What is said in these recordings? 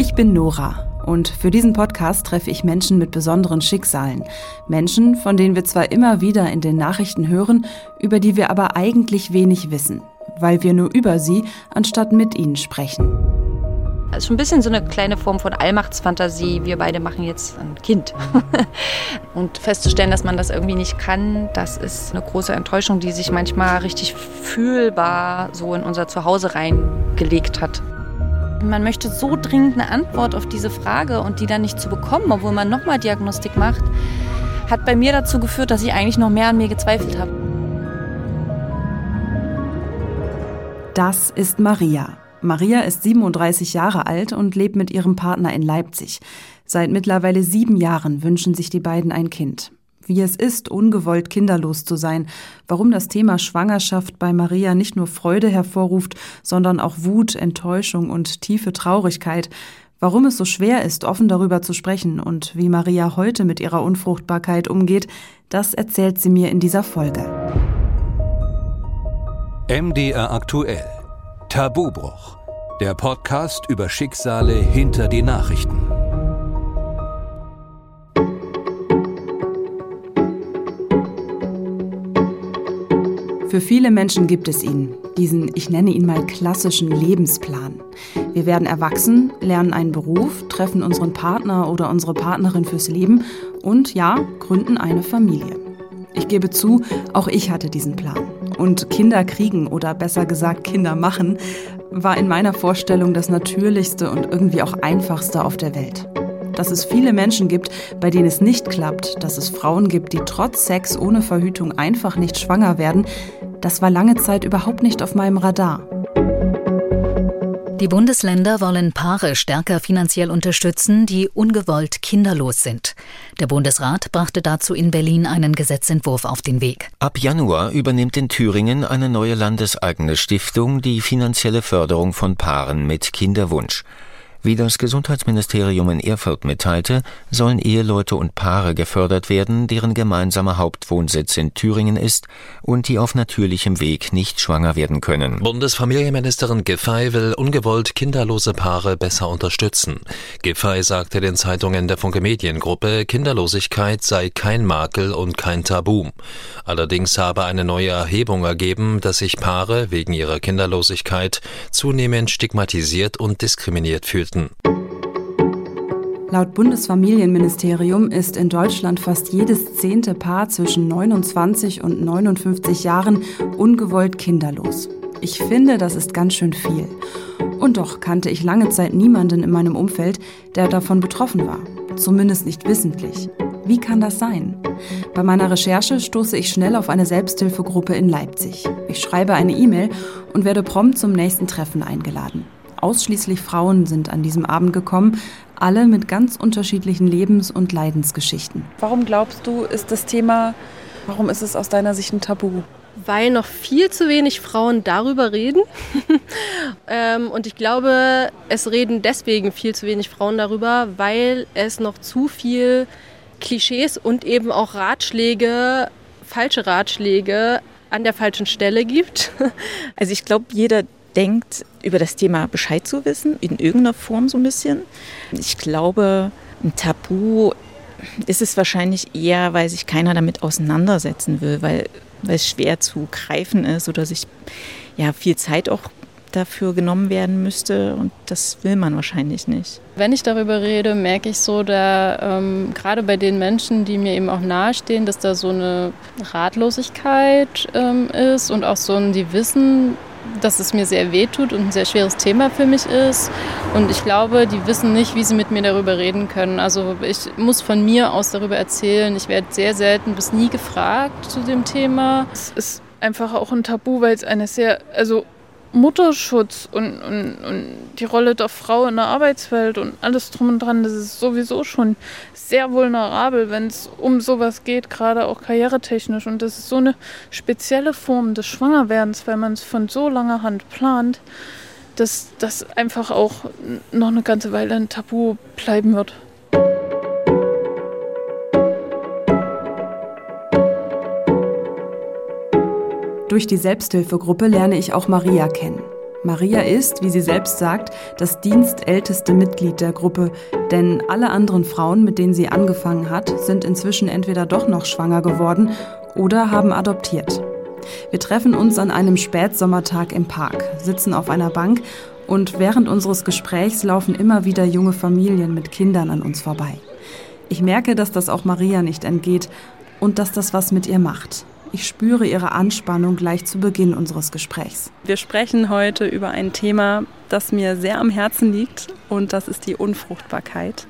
Ich bin Nora und für diesen Podcast treffe ich Menschen mit besonderen Schicksalen. Menschen, von denen wir zwar immer wieder in den Nachrichten hören, über die wir aber eigentlich wenig wissen, weil wir nur über sie anstatt mit ihnen sprechen. Also schon ein bisschen so eine kleine Form von Allmachtsfantasie. Wir beide machen jetzt ein Kind. und festzustellen, dass man das irgendwie nicht kann, das ist eine große Enttäuschung, die sich manchmal richtig fühlbar so in unser Zuhause reingelegt hat. Man möchte so dringend eine Antwort auf diese Frage und die dann nicht zu bekommen, obwohl man nochmal Diagnostik macht, hat bei mir dazu geführt, dass ich eigentlich noch mehr an mir gezweifelt habe. Das ist Maria. Maria ist 37 Jahre alt und lebt mit ihrem Partner in Leipzig. Seit mittlerweile sieben Jahren wünschen sich die beiden ein Kind wie es ist, ungewollt kinderlos zu sein, warum das Thema Schwangerschaft bei Maria nicht nur Freude hervorruft, sondern auch Wut, Enttäuschung und tiefe Traurigkeit, warum es so schwer ist, offen darüber zu sprechen und wie Maria heute mit ihrer Unfruchtbarkeit umgeht, das erzählt sie mir in dieser Folge. MDR aktuell. Tabubruch. Der Podcast über Schicksale hinter die Nachrichten. Für viele Menschen gibt es ihn, diesen, ich nenne ihn mal klassischen Lebensplan. Wir werden erwachsen, lernen einen Beruf, treffen unseren Partner oder unsere Partnerin fürs Leben und ja, gründen eine Familie. Ich gebe zu, auch ich hatte diesen Plan. Und Kinder kriegen oder besser gesagt Kinder machen war in meiner Vorstellung das Natürlichste und irgendwie auch Einfachste auf der Welt dass es viele Menschen gibt, bei denen es nicht klappt, dass es Frauen gibt, die trotz Sex ohne Verhütung einfach nicht schwanger werden, das war lange Zeit überhaupt nicht auf meinem Radar. Die Bundesländer wollen Paare stärker finanziell unterstützen, die ungewollt kinderlos sind. Der Bundesrat brachte dazu in Berlin einen Gesetzentwurf auf den Weg. Ab Januar übernimmt in Thüringen eine neue landeseigene Stiftung die finanzielle Förderung von Paaren mit Kinderwunsch. Wie das Gesundheitsministerium in Erfurt mitteilte, sollen Eheleute und Paare gefördert werden, deren gemeinsamer Hauptwohnsitz in Thüringen ist und die auf natürlichem Weg nicht schwanger werden können. Bundesfamilienministerin Giffey will ungewollt kinderlose Paare besser unterstützen. Giffey sagte den Zeitungen der Funke Mediengruppe, Kinderlosigkeit sei kein Makel und kein Tabu. Allerdings habe eine neue Erhebung ergeben, dass sich Paare wegen ihrer Kinderlosigkeit zunehmend stigmatisiert und diskriminiert fühlten hielten. Laut Bundesfamilienministerium ist in Deutschland fast jedes zehnte Paar zwischen 29 und 59 Jahren ungewollt kinderlos. Ich finde, das ist ganz schön viel. Und doch kannte ich lange Zeit niemanden in meinem Umfeld, der davon betroffen war. Zumindest nicht wissentlich. Wie kann das sein? Bei meiner Recherche stoße ich schnell auf eine Selbsthilfegruppe in Leipzig. Ich schreibe eine E-Mail und werde prompt zum nächsten Treffen eingeladen. Ausschließlich Frauen sind an diesem Abend gekommen, alle mit ganz unterschiedlichen Lebens- und Leidensgeschichten. Warum glaubst du, ist das Thema, warum ist es aus deiner Sicht ein Tabu? Weil noch viel zu wenig Frauen darüber reden. ähm, und ich glaube, es reden deswegen viel zu wenig Frauen darüber, weil es noch zu viel Klischees und eben auch Ratschläge, falsche Ratschläge an der falschen Stelle gibt. Also ich glaube, jeder denkt, über das Thema Bescheid zu wissen, in irgendeiner Form so ein bisschen. Ich glaube, ein Tabu ist es wahrscheinlich eher, weil sich keiner damit auseinandersetzen will, weil, weil es schwer zu greifen ist oder sich ja viel Zeit auch dafür genommen werden müsste und das will man wahrscheinlich nicht. Wenn ich darüber rede, merke ich so, da ähm, gerade bei den Menschen, die mir eben auch nahestehen, dass da so eine Ratlosigkeit ähm, ist und auch so ein, die wissen, dass es mir sehr weh tut und ein sehr schweres Thema für mich ist. Und ich glaube, die wissen nicht, wie sie mit mir darüber reden können. Also ich muss von mir aus darüber erzählen. Ich werde sehr selten bis nie gefragt zu dem Thema. Es ist einfach auch ein Tabu, weil es eine sehr, also Mutterschutz und, und, und die Rolle der Frau in der Arbeitswelt und alles drum und dran, das ist sowieso schon sehr vulnerabel, wenn es um sowas geht, gerade auch karrieretechnisch. Und das ist so eine spezielle Form des Schwangerwerdens, weil man es von so langer Hand plant, dass das einfach auch noch eine ganze Weile ein Tabu bleiben wird. Durch die Selbsthilfegruppe lerne ich auch Maria kennen. Maria ist, wie sie selbst sagt, das dienstälteste Mitglied der Gruppe, denn alle anderen Frauen, mit denen sie angefangen hat, sind inzwischen entweder doch noch schwanger geworden oder haben adoptiert. Wir treffen uns an einem Spätsommertag im Park, sitzen auf einer Bank und während unseres Gesprächs laufen immer wieder junge Familien mit Kindern an uns vorbei. Ich merke, dass das auch Maria nicht entgeht und dass das was mit ihr macht. Ich spüre ihre Anspannung gleich zu Beginn unseres Gesprächs. Wir sprechen heute über ein Thema, das mir sehr am Herzen liegt und das ist die Unfruchtbarkeit.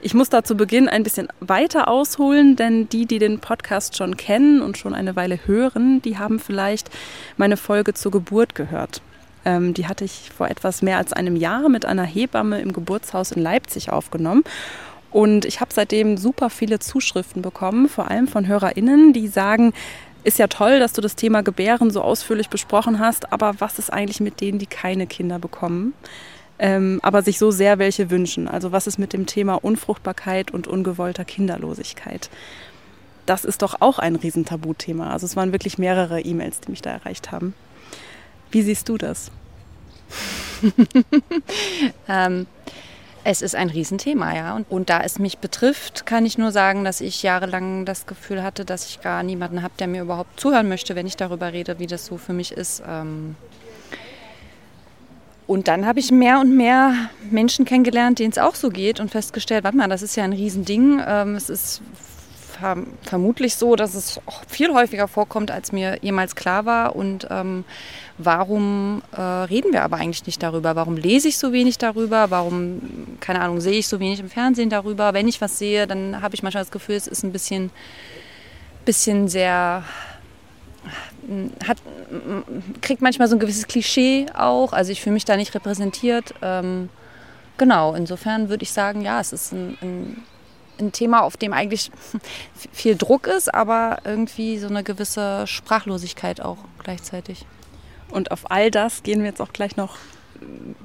Ich muss da zu Beginn ein bisschen weiter ausholen, denn die, die den Podcast schon kennen und schon eine Weile hören, die haben vielleicht meine Folge zur Geburt gehört. Ähm, die hatte ich vor etwas mehr als einem Jahr mit einer Hebamme im Geburtshaus in Leipzig aufgenommen. Und ich habe seitdem super viele Zuschriften bekommen, vor allem von HörerInnen, die sagen, ist ja toll, dass du das Thema Gebären so ausführlich besprochen hast, aber was ist eigentlich mit denen, die keine Kinder bekommen? Ähm, aber sich so sehr welche wünschen. Also was ist mit dem Thema Unfruchtbarkeit und ungewollter Kinderlosigkeit? Das ist doch auch ein Riesentabuthema. Also es waren wirklich mehrere E-Mails, die mich da erreicht haben. Wie siehst du das? ähm, es ist ein Riesenthema, ja. Und, und, da es mich betrifft, kann ich nur sagen, dass ich jahrelang das Gefühl hatte, dass ich gar niemanden habe, der mir überhaupt zuhören möchte, wenn ich darüber rede, wie das so für mich ist. Ähm und dann habe ich mehr und mehr Menschen kennengelernt, denen es auch so geht und festgestellt, warte mal, das ist ja ein Riesending. Ähm, es ist vermutlich so, dass es viel häufiger vorkommt, als mir jemals klar war. Und ähm, warum äh, reden wir aber eigentlich nicht darüber? Warum lese ich so wenig darüber? Warum, keine Ahnung, sehe ich so wenig im Fernsehen darüber? Wenn ich was sehe, dann habe ich manchmal das Gefühl, es ist ein bisschen, bisschen sehr hat, kriegt manchmal so ein gewisses Klischee auch. Also ich fühle mich da nicht repräsentiert. Ähm, genau, insofern würde ich sagen, ja, es ist ein, ein ein Thema, auf dem eigentlich viel Druck ist, aber irgendwie so eine gewisse Sprachlosigkeit auch gleichzeitig. Und auf all das gehen wir jetzt auch gleich noch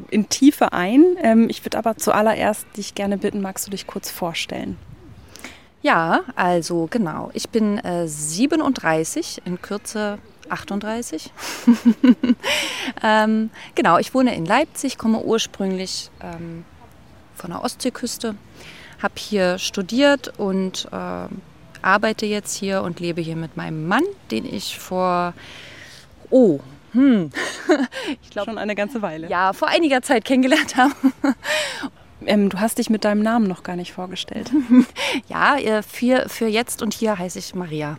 in Tiefe ein. Ähm, ich würde aber zuallererst dich gerne bitten, magst du dich kurz vorstellen? Ja, also genau. Ich bin äh, 37, in Kürze 38. ähm, genau, ich wohne in Leipzig, komme ursprünglich ähm, von der Ostseeküste habe hier studiert und äh, arbeite jetzt hier und lebe hier mit meinem Mann, den ich vor, oh, hm, ich glaube schon eine ganze Weile. Ja, vor einiger Zeit kennengelernt habe. Ähm, du hast dich mit deinem Namen noch gar nicht vorgestellt. ja, äh, für, für jetzt und hier heiße ich Maria.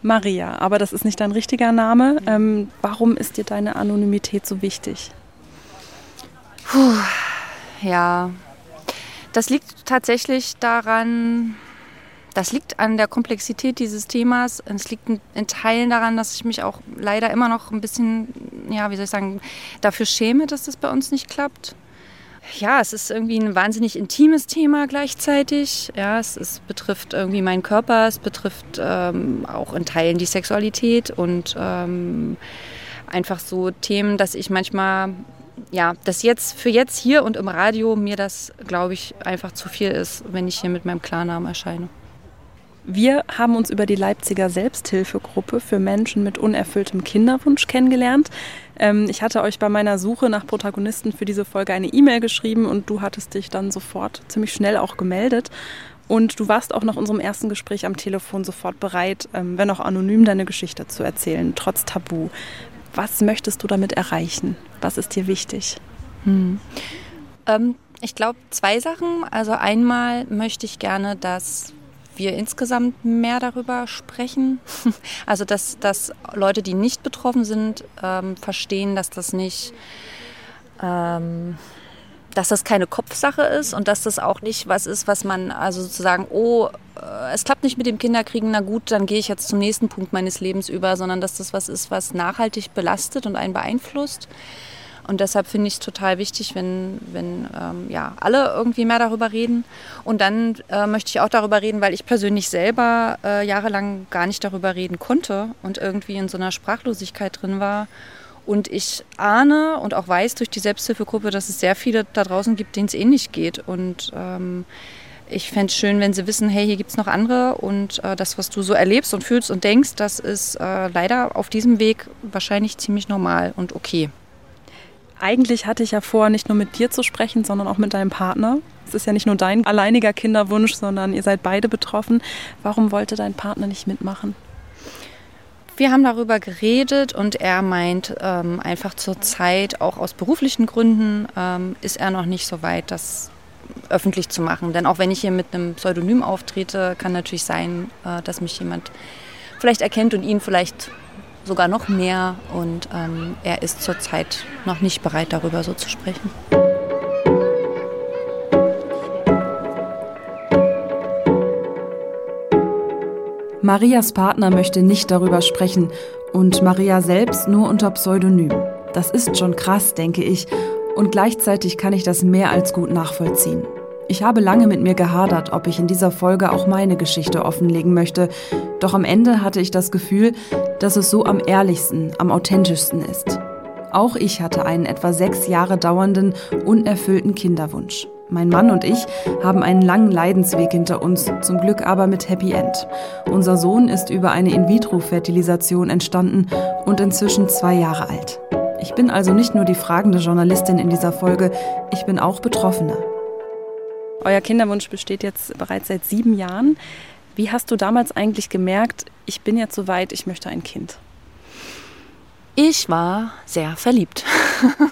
Maria, aber das ist nicht dein richtiger Name. Ähm, warum ist dir deine Anonymität so wichtig? Puh, ja, das liegt tatsächlich daran, das liegt an der Komplexität dieses Themas. Es liegt in Teilen daran, dass ich mich auch leider immer noch ein bisschen, ja, wie soll ich sagen, dafür schäme, dass das bei uns nicht klappt. Ja, es ist irgendwie ein wahnsinnig intimes Thema gleichzeitig. Ja, es, es betrifft irgendwie meinen Körper, es betrifft ähm, auch in Teilen die Sexualität und ähm, einfach so Themen, dass ich manchmal ja, dass jetzt für jetzt hier und im Radio mir das, glaube ich, einfach zu viel ist, wenn ich hier mit meinem Klarnamen erscheine. Wir haben uns über die Leipziger Selbsthilfegruppe für Menschen mit unerfülltem Kinderwunsch kennengelernt. Ähm, ich hatte euch bei meiner Suche nach Protagonisten für diese Folge eine E-Mail geschrieben und du hattest dich dann sofort ziemlich schnell auch gemeldet. Und du warst auch nach unserem ersten Gespräch am Telefon sofort bereit, ähm, wenn auch anonym, deine Geschichte zu erzählen, trotz Tabu. Was möchtest du damit erreichen? Was ist dir wichtig? Hm. Ähm, ich glaube zwei Sachen. Also einmal möchte ich gerne, dass wir insgesamt mehr darüber sprechen. Also dass, dass Leute, die nicht betroffen sind, ähm, verstehen, dass das nicht ähm, dass das keine Kopfsache ist und dass das auch nicht was ist, was man also sozusagen, oh, äh, es klappt nicht mit dem Kinderkriegen, na gut, dann gehe ich jetzt zum nächsten Punkt meines Lebens über, sondern dass das was ist, was nachhaltig belastet und einen beeinflusst. Und deshalb finde ich es total wichtig, wenn, wenn ähm, ja, alle irgendwie mehr darüber reden. Und dann äh, möchte ich auch darüber reden, weil ich persönlich selber äh, jahrelang gar nicht darüber reden konnte und irgendwie in so einer Sprachlosigkeit drin war und ich ahne und auch weiß durch die Selbsthilfegruppe, dass es sehr viele da draußen gibt, denen es ähnlich geht. Und ähm, ich fände es schön, wenn sie wissen, hey, hier gibt es noch andere und äh, das, was du so erlebst und fühlst und denkst, das ist äh, leider auf diesem Weg wahrscheinlich ziemlich normal und okay. Eigentlich hatte ich ja vor, nicht nur mit dir zu sprechen, sondern auch mit deinem Partner. Es ist ja nicht nur dein alleiniger Kinderwunsch, sondern ihr seid beide betroffen. Warum wollte dein Partner nicht mitmachen? Wir haben darüber geredet und er meint ähm, einfach zur Zeit, auch aus beruflichen Gründen, ähm, ist er noch nicht so weit, das öffentlich zu machen. Denn auch wenn ich hier mit einem Pseudonym auftrete, kann natürlich sein, äh, dass mich jemand vielleicht erkennt und ihn vielleicht sogar noch mehr. Und ähm, er ist zurzeit noch nicht bereit, darüber so zu sprechen. Marias Partner möchte nicht darüber sprechen und Maria selbst nur unter Pseudonym. Das ist schon krass, denke ich, und gleichzeitig kann ich das mehr als gut nachvollziehen. Ich habe lange mit mir gehadert, ob ich in dieser Folge auch meine Geschichte offenlegen möchte, doch am Ende hatte ich das Gefühl, dass es so am ehrlichsten, am authentischsten ist. Auch ich hatte einen etwa sechs Jahre dauernden, unerfüllten Kinderwunsch. Mein Mann und ich haben einen langen Leidensweg hinter uns, zum Glück aber mit Happy End. Unser Sohn ist über eine In-vitro-Fertilisation entstanden und inzwischen zwei Jahre alt. Ich bin also nicht nur die fragende Journalistin in dieser Folge, ich bin auch Betroffene. Euer Kinderwunsch besteht jetzt bereits seit sieben Jahren. Wie hast du damals eigentlich gemerkt, ich bin jetzt soweit, ich möchte ein Kind? Ich war sehr verliebt.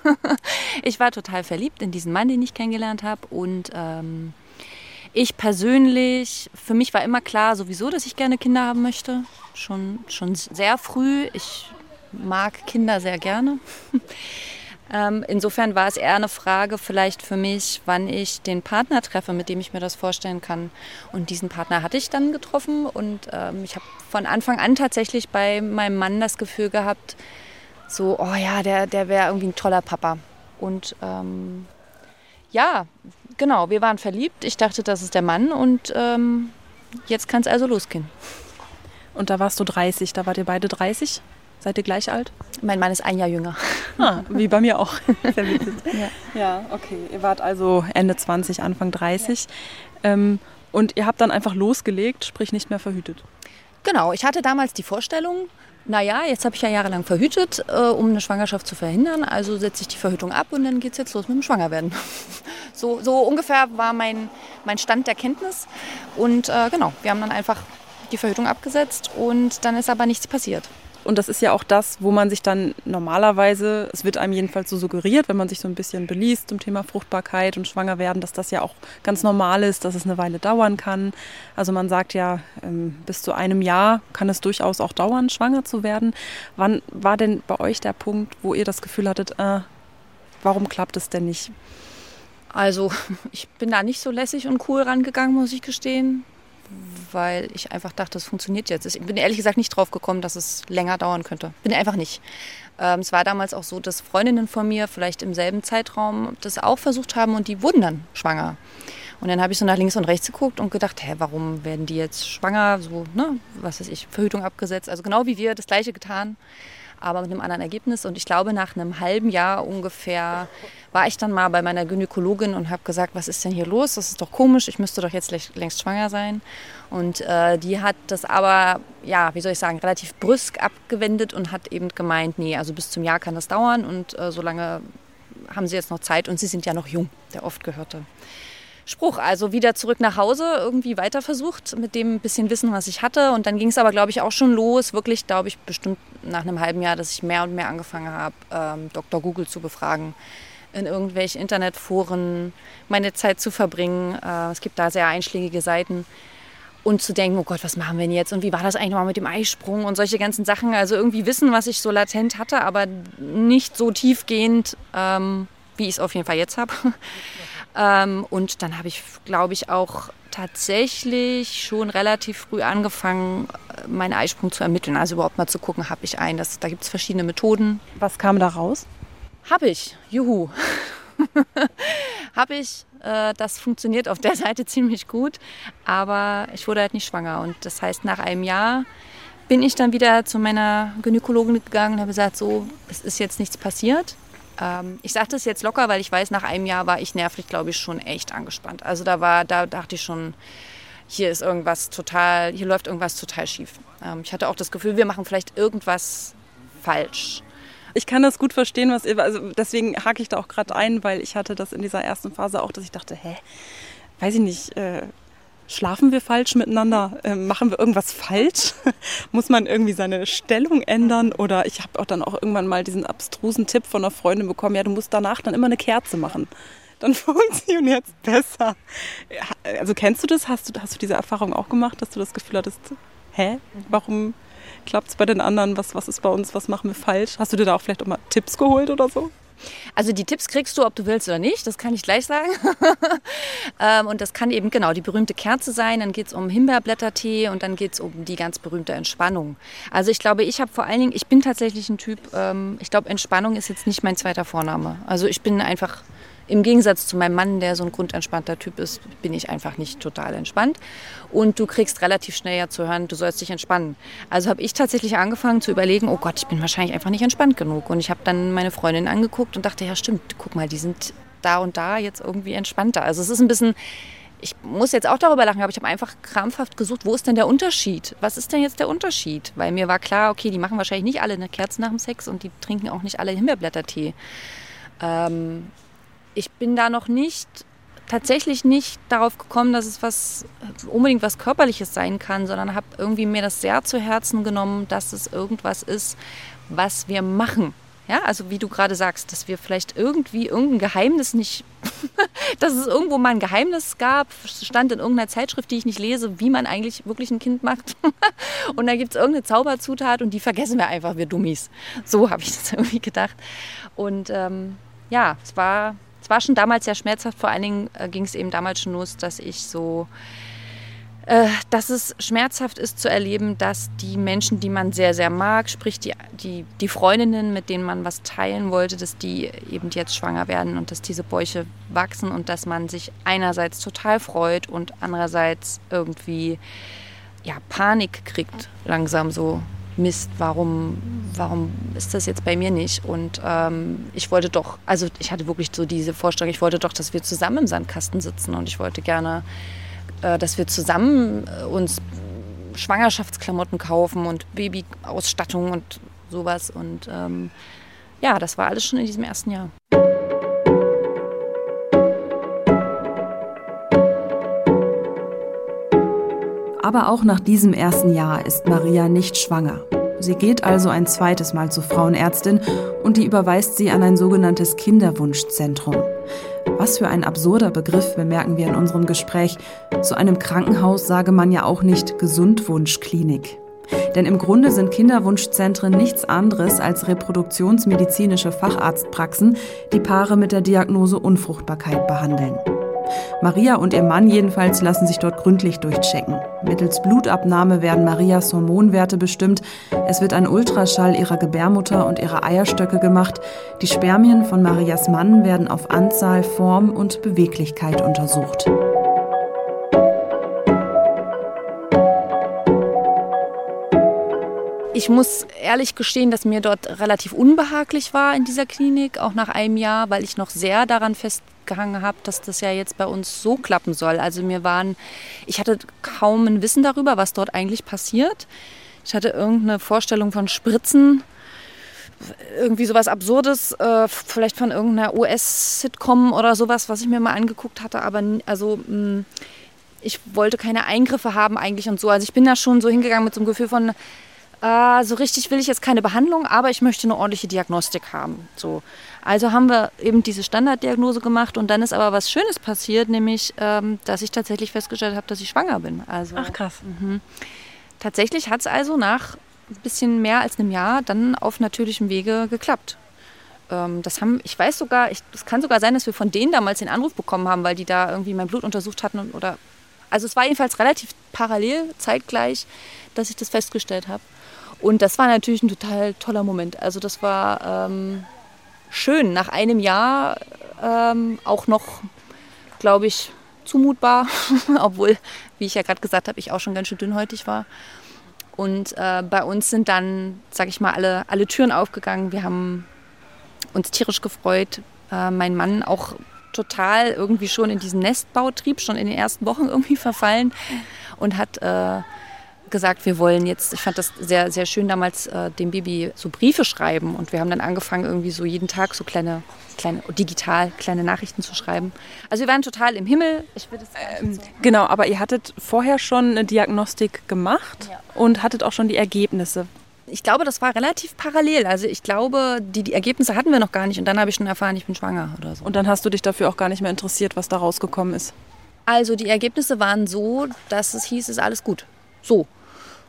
ich war total verliebt in diesen Mann, den ich kennengelernt habe. Und ähm, ich persönlich, für mich war immer klar sowieso, dass ich gerne Kinder haben möchte. Schon, schon sehr früh. Ich mag Kinder sehr gerne. ähm, insofern war es eher eine Frage vielleicht für mich, wann ich den Partner treffe, mit dem ich mir das vorstellen kann. Und diesen Partner hatte ich dann getroffen. Und ähm, ich habe von Anfang an tatsächlich bei meinem Mann das Gefühl gehabt, so, oh ja, der, der wäre irgendwie ein toller Papa. Und ähm, ja, genau, wir waren verliebt. Ich dachte, das ist der Mann und ähm, jetzt kann es also losgehen. Und da warst du 30, da wart ihr beide 30? Seid ihr gleich alt? Mein Mann ist ein Jahr jünger. Ah, wie bei mir auch. ja. ja, okay. Ihr wart also Ende 20, Anfang 30. Ja. Ähm, und ihr habt dann einfach losgelegt, sprich nicht mehr verhütet. Genau, ich hatte damals die Vorstellung, naja, jetzt habe ich ja jahrelang verhütet, äh, um eine Schwangerschaft zu verhindern. Also setze ich die Verhütung ab und dann geht es jetzt los mit dem Schwangerwerden. so, so ungefähr war mein, mein Stand der Kenntnis. Und äh, genau, wir haben dann einfach die Verhütung abgesetzt und dann ist aber nichts passiert. Und das ist ja auch das, wo man sich dann normalerweise, es wird einem jedenfalls so suggeriert, wenn man sich so ein bisschen beliest zum Thema Fruchtbarkeit und Schwangerwerden, dass das ja auch ganz normal ist, dass es eine Weile dauern kann. Also man sagt ja, ähm, bis zu einem Jahr kann es durchaus auch dauern, schwanger zu werden. Wann war denn bei euch der Punkt, wo ihr das Gefühl hattet, äh, warum klappt es denn nicht? Also ich bin da nicht so lässig und cool rangegangen, muss ich gestehen weil ich einfach dachte, es funktioniert jetzt. Ich bin ehrlich gesagt nicht drauf gekommen, dass es länger dauern könnte. Bin einfach nicht. Ähm, es war damals auch so, dass Freundinnen von mir vielleicht im selben Zeitraum das auch versucht haben und die wurden dann schwanger. Und dann habe ich so nach links und rechts geguckt und gedacht, hä, warum werden die jetzt schwanger? So, ne, was weiß ich, Verhütung abgesetzt. Also genau wie wir das Gleiche getan aber mit einem anderen Ergebnis. Und ich glaube, nach einem halben Jahr ungefähr war ich dann mal bei meiner Gynäkologin und habe gesagt, was ist denn hier los? Das ist doch komisch, ich müsste doch jetzt längst schwanger sein. Und äh, die hat das aber, ja, wie soll ich sagen, relativ brüsk abgewendet und hat eben gemeint, nee, also bis zum Jahr kann das dauern und äh, solange haben sie jetzt noch Zeit und sie sind ja noch jung, der oft gehörte. Spruch. Also wieder zurück nach Hause, irgendwie weiter versucht mit dem bisschen Wissen, was ich hatte. Und dann ging es aber, glaube ich, auch schon los, wirklich, glaube ich, bestimmt nach einem halben Jahr, dass ich mehr und mehr angefangen habe, ähm, Dr. Google zu befragen, in irgendwelchen Internetforen meine Zeit zu verbringen. Äh, es gibt da sehr einschlägige Seiten. Und zu denken, oh Gott, was machen wir denn jetzt? Und wie war das eigentlich mal mit dem Eisprung und solche ganzen Sachen? Also irgendwie wissen, was ich so latent hatte, aber nicht so tiefgehend, ähm, wie ich es auf jeden Fall jetzt habe. Ähm, und dann habe ich, glaube ich, auch tatsächlich schon relativ früh angefangen, meinen Eisprung zu ermitteln. Also überhaupt mal zu gucken, habe ich einen. Das, da gibt es verschiedene Methoden. Was kam da raus? Habe ich. Juhu. habe ich. Äh, das funktioniert auf der Seite ziemlich gut. Aber ich wurde halt nicht schwanger. Und das heißt, nach einem Jahr bin ich dann wieder zu meiner Gynäkologin gegangen und habe gesagt, so, es ist jetzt nichts passiert. Ähm, ich sage das jetzt locker, weil ich weiß, nach einem Jahr war ich nervlich, glaube ich, schon echt angespannt. Also da war, da dachte ich schon, hier ist irgendwas total, hier läuft irgendwas total schief. Ähm, ich hatte auch das Gefühl, wir machen vielleicht irgendwas falsch. Ich kann das gut verstehen, was ihr, also deswegen hake ich da auch gerade ein, weil ich hatte das in dieser ersten Phase auch, dass ich dachte, hä, weiß ich nicht, äh, Schlafen wir falsch miteinander? Ähm, machen wir irgendwas falsch? Muss man irgendwie seine Stellung ändern? Oder ich habe auch dann auch irgendwann mal diesen abstrusen Tipp von einer Freundin bekommen, ja, du musst danach dann immer eine Kerze machen. Dann funktioniert es besser. Also kennst du das? Hast du, hast du diese Erfahrung auch gemacht, dass du das Gefühl hattest, hä, warum klappt es bei den anderen? Was, was ist bei uns? Was machen wir falsch? Hast du dir da auch vielleicht auch mal Tipps geholt oder so? Also die Tipps kriegst du, ob du willst oder nicht, das kann ich gleich sagen. ähm, und das kann eben genau die berühmte Kerze sein, dann geht es um Himbeerblättertee und dann geht es um die ganz berühmte Entspannung. Also ich glaube, ich habe vor allen Dingen, ich bin tatsächlich ein Typ, ähm, ich glaube, Entspannung ist jetzt nicht mein zweiter Vorname. Also ich bin einfach im Gegensatz zu meinem Mann, der so ein grundentspannter Typ ist, bin ich einfach nicht total entspannt. Und du kriegst relativ schnell ja zu hören, du sollst dich entspannen. Also habe ich tatsächlich angefangen zu überlegen, oh Gott, ich bin wahrscheinlich einfach nicht entspannt genug. Und ich habe dann meine Freundin angeguckt und dachte, ja stimmt, guck mal, die sind da und da jetzt irgendwie entspannter. Also es ist ein bisschen, ich muss jetzt auch darüber lachen, aber ich habe einfach krampfhaft gesucht, wo ist denn der Unterschied? Was ist denn jetzt der Unterschied? Weil mir war klar, okay, die machen wahrscheinlich nicht alle eine Kerze nach dem Sex und die trinken auch nicht alle Himbeerblättertee. Ähm, ich bin da noch nicht tatsächlich nicht darauf gekommen, dass es was unbedingt was körperliches sein kann, sondern habe irgendwie mir das sehr zu Herzen genommen, dass es irgendwas ist, was wir machen. Ja, also wie du gerade sagst, dass wir vielleicht irgendwie irgendein Geheimnis nicht, dass es irgendwo mal ein Geheimnis gab, stand in irgendeiner Zeitschrift, die ich nicht lese, wie man eigentlich wirklich ein Kind macht. und da gibt es irgendeine Zauberzutat und die vergessen wir einfach, wir Dummies. So habe ich das irgendwie gedacht. Und ähm, ja, es war es war schon damals sehr schmerzhaft, vor allen Dingen äh, ging es eben damals schon los, dass ich so, äh, dass es schmerzhaft ist zu erleben, dass die Menschen, die man sehr, sehr mag, sprich die, die, die Freundinnen, mit denen man was teilen wollte, dass die eben jetzt schwanger werden und dass diese Bäuche wachsen und dass man sich einerseits total freut und andererseits irgendwie ja, Panik kriegt, langsam so Mist, warum, warum ist das jetzt bei mir nicht? Und ähm, ich wollte doch, also ich hatte wirklich so diese Vorstellung, ich wollte doch, dass wir zusammen im Sandkasten sitzen und ich wollte gerne, äh, dass wir zusammen äh, uns Schwangerschaftsklamotten kaufen und Babyausstattung und sowas. Und ähm, ja, das war alles schon in diesem ersten Jahr. Aber auch nach diesem ersten Jahr ist Maria nicht schwanger. Sie geht also ein zweites Mal zur Frauenärztin und die überweist sie an ein sogenanntes Kinderwunschzentrum. Was für ein absurder Begriff bemerken wir in unserem Gespräch. Zu einem Krankenhaus sage man ja auch nicht Gesundwunschklinik. Denn im Grunde sind Kinderwunschzentren nichts anderes als reproduktionsmedizinische Facharztpraxen, die Paare mit der Diagnose Unfruchtbarkeit behandeln. Maria und ihr Mann jedenfalls lassen sich dort gründlich durchchecken. Mittels Blutabnahme werden Marias Hormonwerte bestimmt. Es wird ein Ultraschall ihrer Gebärmutter und ihrer Eierstöcke gemacht. Die Spermien von Marias Mann werden auf Anzahl, Form und Beweglichkeit untersucht. Ich muss ehrlich gestehen, dass mir dort relativ unbehaglich war in dieser Klinik, auch nach einem Jahr, weil ich noch sehr daran festgehangen habe, dass das ja jetzt bei uns so klappen soll. Also mir waren, ich hatte kaum ein Wissen darüber, was dort eigentlich passiert. Ich hatte irgendeine Vorstellung von Spritzen, irgendwie sowas Absurdes, äh, vielleicht von irgendeiner US-Sitcom oder sowas, was ich mir mal angeguckt hatte, aber also mm, ich wollte keine Eingriffe haben eigentlich und so. Also ich bin da schon so hingegangen mit so einem Gefühl von, äh, so richtig will ich jetzt keine Behandlung, aber ich möchte eine ordentliche Diagnostik haben. So. Also haben wir eben diese Standarddiagnose gemacht und dann ist aber was Schönes passiert, nämlich, ähm, dass ich tatsächlich festgestellt habe, dass ich schwanger bin. Also, Ach krass. Mhm. Tatsächlich hat es also nach ein bisschen mehr als einem Jahr dann auf natürlichem Wege geklappt. Ähm, das haben, ich weiß sogar, es kann sogar sein, dass wir von denen damals den Anruf bekommen haben, weil die da irgendwie mein Blut untersucht hatten oder also es war jedenfalls relativ parallel, zeitgleich, dass ich das festgestellt habe. Und das war natürlich ein total toller Moment. Also das war ähm, schön. Nach einem Jahr ähm, auch noch, glaube ich, zumutbar, obwohl, wie ich ja gerade gesagt habe, ich auch schon ganz schön dünnhäutig war. Und äh, bei uns sind dann, sage ich mal, alle, alle Türen aufgegangen. Wir haben uns tierisch gefreut. Äh, mein Mann auch total irgendwie schon in diesen Nestbautrieb, schon in den ersten Wochen irgendwie verfallen und hat äh, gesagt, wir wollen jetzt, ich fand das sehr, sehr schön damals, äh, dem Baby so Briefe schreiben. Und wir haben dann angefangen, irgendwie so jeden Tag so kleine, kleine digital kleine Nachrichten zu schreiben. Also wir waren total im Himmel. Ähm, so genau, aber ihr hattet vorher schon eine Diagnostik gemacht ja. und hattet auch schon die Ergebnisse. Ich glaube, das war relativ parallel. Also ich glaube, die, die Ergebnisse hatten wir noch gar nicht. Und dann habe ich schon erfahren, ich bin schwanger oder so. Und dann hast du dich dafür auch gar nicht mehr interessiert, was da rausgekommen ist. Also die Ergebnisse waren so, dass es hieß, es ist alles gut. So.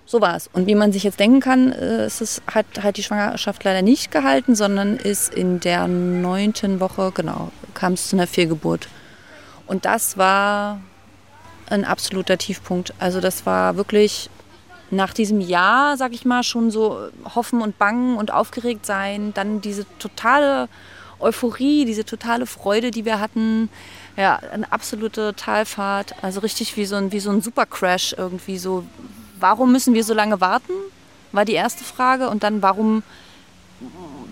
So war es. Und wie man sich jetzt denken kann, äh, ist es, hat halt die Schwangerschaft leider nicht gehalten, sondern ist in der neunten Woche, genau, kam es zu einer Fehlgeburt. Und das war ein absoluter Tiefpunkt. Also das war wirklich nach diesem Jahr, sag ich mal, schon so hoffen und bangen und aufgeregt sein, dann diese totale Euphorie, diese totale Freude, die wir hatten, ja, eine absolute Talfahrt, also richtig wie so ein, wie so ein Supercrash irgendwie so. Warum müssen wir so lange warten? War die erste Frage. Und dann, warum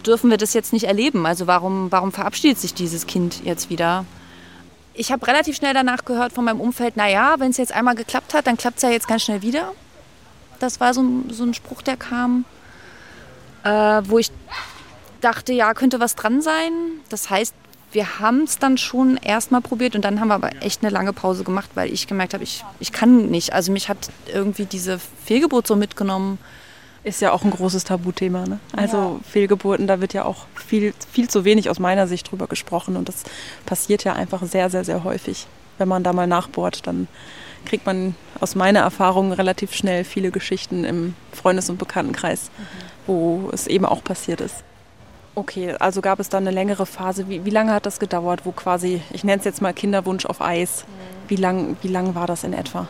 dürfen wir das jetzt nicht erleben? Also warum, warum verabschiedet sich dieses Kind jetzt wieder? Ich habe relativ schnell danach gehört von meinem Umfeld, naja, wenn es jetzt einmal geklappt hat, dann klappt es ja jetzt ganz schnell wieder. Das war so, so ein Spruch, der kam, äh, wo ich dachte, ja, könnte was dran sein. Das heißt, wir haben es dann schon erstmal probiert und dann haben wir aber echt eine lange Pause gemacht, weil ich gemerkt habe, ich, ich kann nicht. Also mich hat irgendwie diese Fehlgeburt so mitgenommen. Ist ja auch ein großes Tabuthema. Ne? Also ja. Fehlgeburten, da wird ja auch viel, viel zu wenig aus meiner Sicht drüber gesprochen und das passiert ja einfach sehr, sehr, sehr häufig. Wenn man da mal nachbohrt, dann kriegt man aus meiner Erfahrung relativ schnell viele Geschichten im Freundes- und Bekanntenkreis, mhm. wo es eben auch passiert ist. Okay, also gab es dann eine längere Phase. Wie, wie lange hat das gedauert, wo quasi, ich nenne es jetzt mal Kinderwunsch auf Eis. Wie lang, wie lang war das in etwa?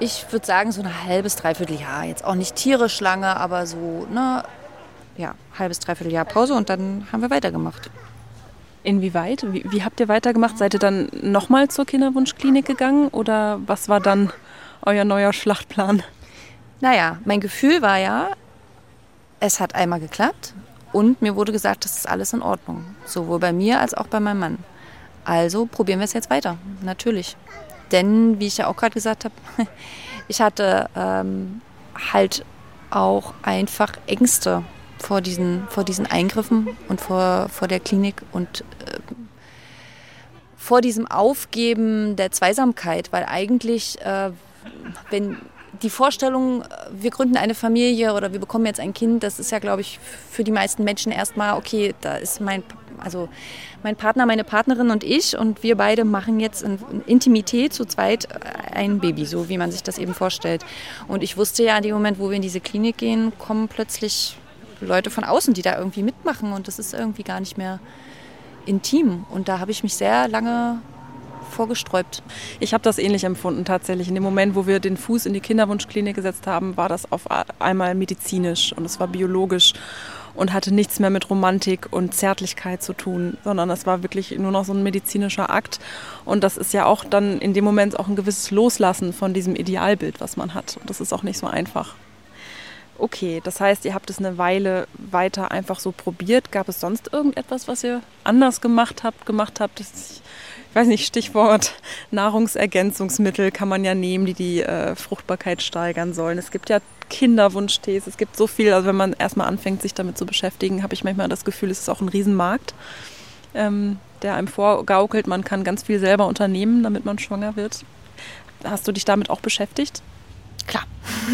Ich würde sagen, so ein halbes, dreiviertel Jahr. Jetzt auch nicht tierisch lange, aber so, ne, ja, halbes, dreiviertel Jahr Pause und dann haben wir weitergemacht. Inwieweit? Wie, wie habt ihr weitergemacht? Seid ihr dann nochmal zur Kinderwunschklinik gegangen oder was war dann euer neuer Schlachtplan? Naja, mein Gefühl war ja, es hat einmal geklappt und mir wurde gesagt, das ist alles in Ordnung. Sowohl bei mir als auch bei meinem Mann. Also probieren wir es jetzt weiter, natürlich. Denn, wie ich ja auch gerade gesagt habe, ich hatte ähm, halt auch einfach Ängste vor diesen, vor diesen Eingriffen und vor, vor der Klinik und äh, vor diesem Aufgeben der Zweisamkeit, weil eigentlich, äh, wenn die Vorstellung, wir gründen eine Familie oder wir bekommen jetzt ein Kind, das ist ja, glaube ich, für die meisten Menschen erstmal, okay, da ist mein, also mein Partner, meine Partnerin und ich und wir beide machen jetzt in Intimität zu zweit ein Baby, so wie man sich das eben vorstellt. Und ich wusste ja in dem Moment, wo wir in diese Klinik gehen, kommen plötzlich Leute von außen, die da irgendwie mitmachen und das ist irgendwie gar nicht mehr intim. Und da habe ich mich sehr lange vorgesträubt. Ich habe das ähnlich empfunden tatsächlich. In dem Moment, wo wir den Fuß in die Kinderwunschklinik gesetzt haben, war das auf einmal medizinisch und es war biologisch und hatte nichts mehr mit Romantik und Zärtlichkeit zu tun, sondern es war wirklich nur noch so ein medizinischer Akt. Und das ist ja auch dann in dem Moment auch ein gewisses Loslassen von diesem Idealbild, was man hat. Und das ist auch nicht so einfach. Okay, das heißt, ihr habt es eine Weile weiter einfach so probiert. Gab es sonst irgendetwas, was ihr anders gemacht habt, gemacht habt? Ich ich weiß nicht, Stichwort Nahrungsergänzungsmittel kann man ja nehmen, die die äh, Fruchtbarkeit steigern sollen. Es gibt ja Kinderwunschtees, es gibt so viel. Also wenn man erstmal anfängt, sich damit zu beschäftigen, habe ich manchmal das Gefühl, es ist auch ein Riesenmarkt, ähm, der einem vorgaukelt, man kann ganz viel selber unternehmen, damit man schwanger wird. Hast du dich damit auch beschäftigt? Klar.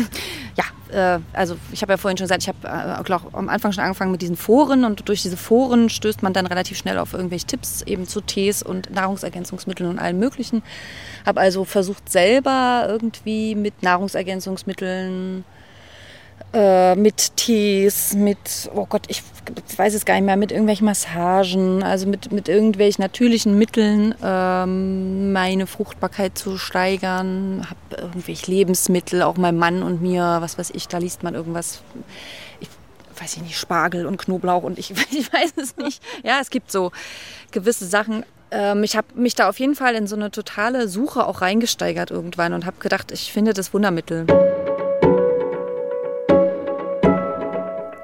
ja, äh, also ich habe ja vorhin schon gesagt, ich habe äh, am Anfang schon angefangen mit diesen Foren und durch diese Foren stößt man dann relativ schnell auf irgendwelche Tipps eben zu Tees und Nahrungsergänzungsmitteln und allem Möglichen. Habe also versucht selber irgendwie mit Nahrungsergänzungsmitteln äh, mit Tees, mit, oh Gott, ich weiß es gar nicht mehr, mit irgendwelchen Massagen, also mit, mit irgendwelchen natürlichen Mitteln ähm, meine Fruchtbarkeit zu steigern. Habe irgendwelche Lebensmittel, auch mein Mann und mir, was weiß ich, da liest man irgendwas. Ich, weiß ich nicht, Spargel und Knoblauch und ich, ich weiß es nicht. Ja, es gibt so gewisse Sachen. Ähm, ich habe mich da auf jeden Fall in so eine totale Suche auch reingesteigert irgendwann und habe gedacht, ich finde das Wundermittel.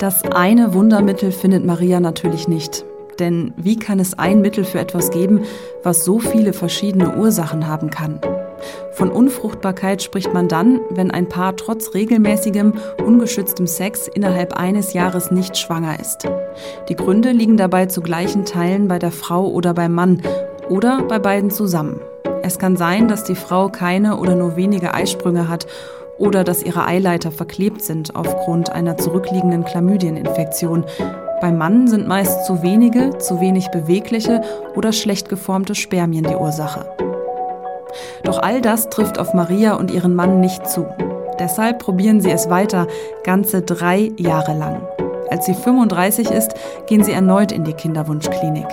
Das eine Wundermittel findet Maria natürlich nicht. Denn wie kann es ein Mittel für etwas geben, was so viele verschiedene Ursachen haben kann? Von Unfruchtbarkeit spricht man dann, wenn ein Paar trotz regelmäßigem, ungeschütztem Sex innerhalb eines Jahres nicht schwanger ist. Die Gründe liegen dabei zu gleichen Teilen bei der Frau oder beim Mann oder bei beiden zusammen. Es kann sein, dass die Frau keine oder nur wenige Eisprünge hat oder dass ihre Eileiter verklebt sind aufgrund einer zurückliegenden Chlamydieninfektion. Beim Mann sind meist zu wenige, zu wenig bewegliche oder schlecht geformte Spermien die Ursache. Doch all das trifft auf Maria und ihren Mann nicht zu. Deshalb probieren sie es weiter, ganze drei Jahre lang. Als sie 35 ist, gehen sie erneut in die Kinderwunschklinik.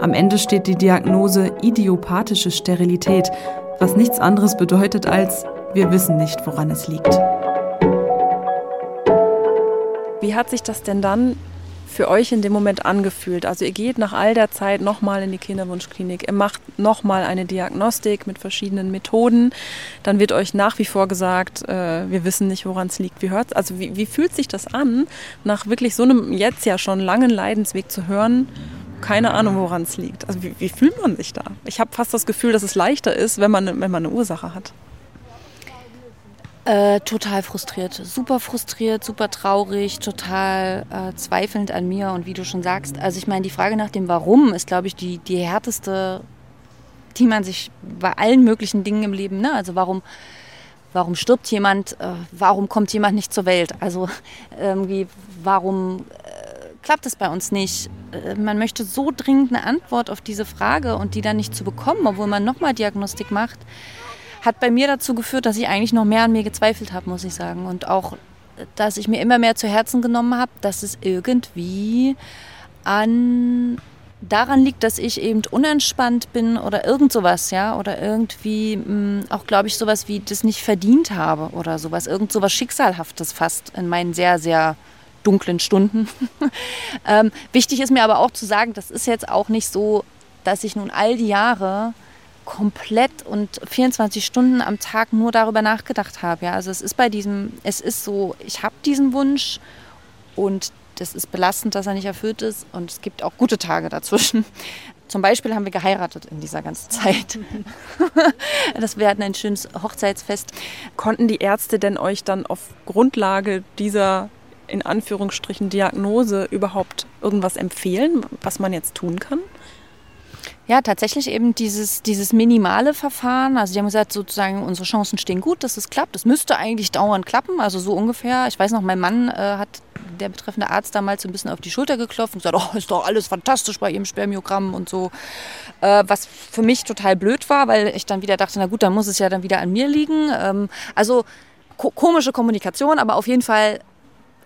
Am Ende steht die Diagnose idiopathische Sterilität, was nichts anderes bedeutet als, wir wissen nicht, woran es liegt. Wie hat sich das denn dann für euch in dem Moment angefühlt? Also ihr geht nach all der Zeit nochmal in die Kinderwunschklinik, ihr macht nochmal eine Diagnostik mit verschiedenen Methoden, dann wird euch nach wie vor gesagt, äh, wir wissen nicht, woran es liegt. Wie hört's? Also wie, wie fühlt sich das an, nach wirklich so einem jetzt ja schon langen Leidensweg zu hören? Keine Ahnung, woran es liegt. Also wie, wie fühlt man sich da? Ich habe fast das Gefühl, dass es leichter ist, wenn man, wenn man eine Ursache hat. Äh, total frustriert, super frustriert, super traurig, total äh, zweifelnd an mir und wie du schon sagst. Also ich meine, die Frage nach dem Warum ist, glaube ich, die, die härteste, die man sich bei allen möglichen Dingen im Leben, ne? Also warum, warum stirbt jemand, äh, warum kommt jemand nicht zur Welt? Also irgendwie, warum äh, klappt es bei uns nicht? Äh, man möchte so dringend eine Antwort auf diese Frage und die dann nicht zu bekommen, obwohl man nochmal Diagnostik macht hat bei mir dazu geführt, dass ich eigentlich noch mehr an mir gezweifelt habe, muss ich sagen. Und auch, dass ich mir immer mehr zu Herzen genommen habe, dass es irgendwie an daran liegt, dass ich eben unentspannt bin oder irgend sowas, ja, oder irgendwie mh, mm, auch, glaube ich, sowas wie das nicht verdient habe oder sowas, irgend sowas Schicksalhaftes fast in meinen sehr, sehr dunklen Stunden. ähm, wichtig ist mir aber auch zu sagen, das ist jetzt auch nicht so, dass ich nun all die Jahre komplett und 24 Stunden am Tag nur darüber nachgedacht habe. Ja, also es ist bei diesem, es ist so, ich habe diesen Wunsch und das ist belastend, dass er nicht erfüllt ist und es gibt auch gute Tage dazwischen. Zum Beispiel haben wir geheiratet in dieser ganzen Zeit. das wir hatten ein schönes Hochzeitsfest. Konnten die Ärzte denn euch dann auf Grundlage dieser in Anführungsstrichen Diagnose überhaupt irgendwas empfehlen, was man jetzt tun kann? Ja, tatsächlich eben dieses, dieses minimale Verfahren. Also die haben gesagt, sozusagen unsere Chancen stehen gut, dass es klappt. Es müsste eigentlich dauernd klappen, also so ungefähr. Ich weiß noch, mein Mann äh, hat der betreffende Arzt damals so ein bisschen auf die Schulter geklopft und gesagt, oh, ist doch alles fantastisch bei ihrem Spermiogramm und so. Äh, was für mich total blöd war, weil ich dann wieder dachte, na gut, dann muss es ja dann wieder an mir liegen. Ähm, also ko komische Kommunikation, aber auf jeden Fall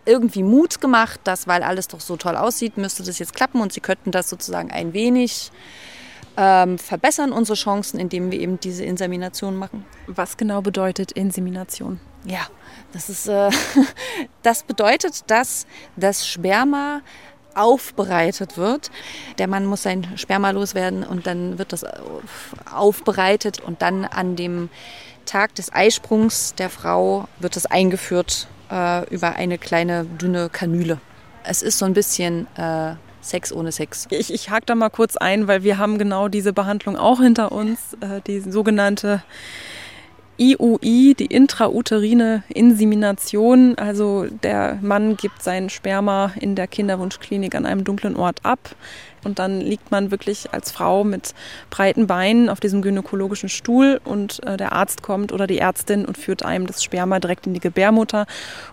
irgendwie Mut gemacht, dass, weil alles doch so toll aussieht, müsste das jetzt klappen und sie könnten das sozusagen ein wenig ähm, verbessern unsere Chancen, indem wir eben diese Insemination machen. Was genau bedeutet Insemination? Ja, das ist, äh, das bedeutet, dass das Sperma aufbereitet wird. Der Mann muss sein Sperma loswerden und dann wird das aufbereitet und dann an dem Tag des Eisprungs der Frau wird es eingeführt äh, über eine kleine dünne Kanüle. Es ist so ein bisschen äh, Sex ohne Sex. Ich, ich hake da mal kurz ein, weil wir haben genau diese Behandlung auch hinter uns, äh, die sogenannte IUI, die intrauterine Insemination. Also der Mann gibt sein Sperma in der Kinderwunschklinik an einem dunklen Ort ab. Und dann liegt man wirklich als Frau mit breiten Beinen auf diesem gynäkologischen Stuhl und äh, der Arzt kommt oder die Ärztin und führt einem das Sperma direkt in die Gebärmutter.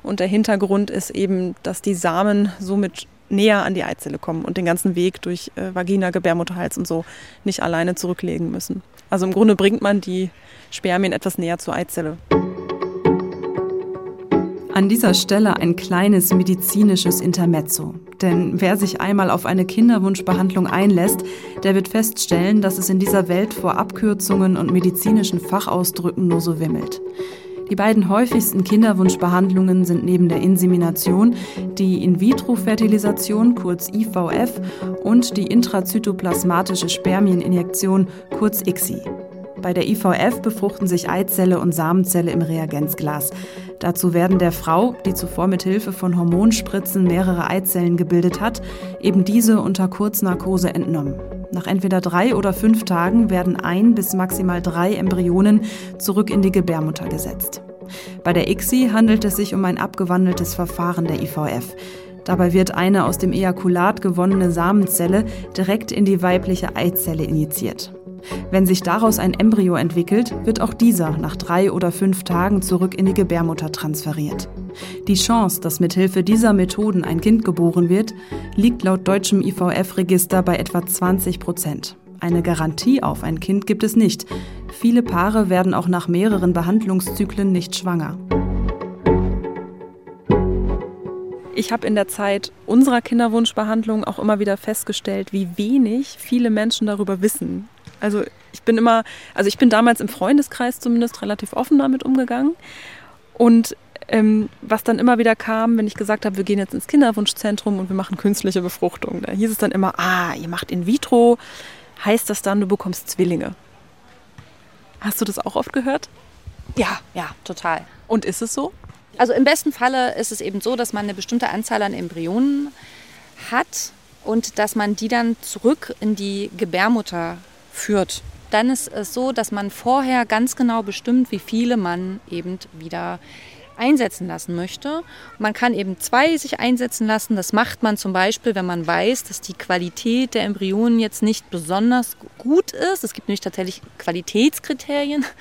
Und der Hintergrund ist eben, dass die Samen somit näher an die Eizelle kommen und den ganzen Weg durch äh, Vagina, Gebärmutterhals und so nicht alleine zurücklegen müssen. Also im Grunde bringt man die Spermien etwas näher zur Eizelle. An dieser Stelle ein kleines medizinisches Intermezzo. Denn wer sich einmal auf eine Kinderwunschbehandlung einlässt, der wird feststellen, dass es in dieser Welt vor Abkürzungen und medizinischen Fachausdrücken nur so wimmelt. Die beiden häufigsten Kinderwunschbehandlungen sind neben der Insemination die In-vitro-Fertilisation, kurz IVF, und die intrazytoplasmatische Spermieninjektion, kurz ICSI. Bei der IVF befruchten sich Eizelle und Samenzelle im Reagenzglas. Dazu werden der Frau, die zuvor mit Hilfe von Hormonspritzen mehrere Eizellen gebildet hat, eben diese unter Kurznarkose entnommen. Nach entweder drei oder fünf Tagen werden ein bis maximal drei Embryonen zurück in die Gebärmutter gesetzt. Bei der ICSI handelt es sich um ein abgewandeltes Verfahren der IVF. Dabei wird eine aus dem Ejakulat gewonnene Samenzelle direkt in die weibliche Eizelle injiziert. Wenn sich daraus ein Embryo entwickelt, wird auch dieser nach drei oder fünf Tagen zurück in die Gebärmutter transferiert. Die Chance, dass mithilfe dieser Methoden ein Kind geboren wird, liegt laut deutschem IVF-Register bei etwa 20 Prozent. Eine Garantie auf ein Kind gibt es nicht. Viele Paare werden auch nach mehreren Behandlungszyklen nicht schwanger. Ich habe in der Zeit unserer Kinderwunschbehandlung auch immer wieder festgestellt, wie wenig viele Menschen darüber wissen. Also ich bin immer, also ich bin damals im Freundeskreis zumindest relativ offen damit umgegangen. Und ähm, was dann immer wieder kam, wenn ich gesagt habe, wir gehen jetzt ins Kinderwunschzentrum und wir machen künstliche Befruchtung, da hieß es dann immer, ah, ihr macht in vitro, heißt das dann, du bekommst Zwillinge. Hast du das auch oft gehört? Ja, ja, total. Und ist es so? Also im besten Falle ist es eben so, dass man eine bestimmte Anzahl an Embryonen hat und dass man die dann zurück in die Gebärmutter führt. Dann ist es so, dass man vorher ganz genau bestimmt, wie viele man eben wieder einsetzen lassen möchte. Man kann eben zwei sich einsetzen lassen. Das macht man zum Beispiel, wenn man weiß, dass die Qualität der Embryonen jetzt nicht besonders gut ist. Es gibt nämlich tatsächlich Qualitätskriterien.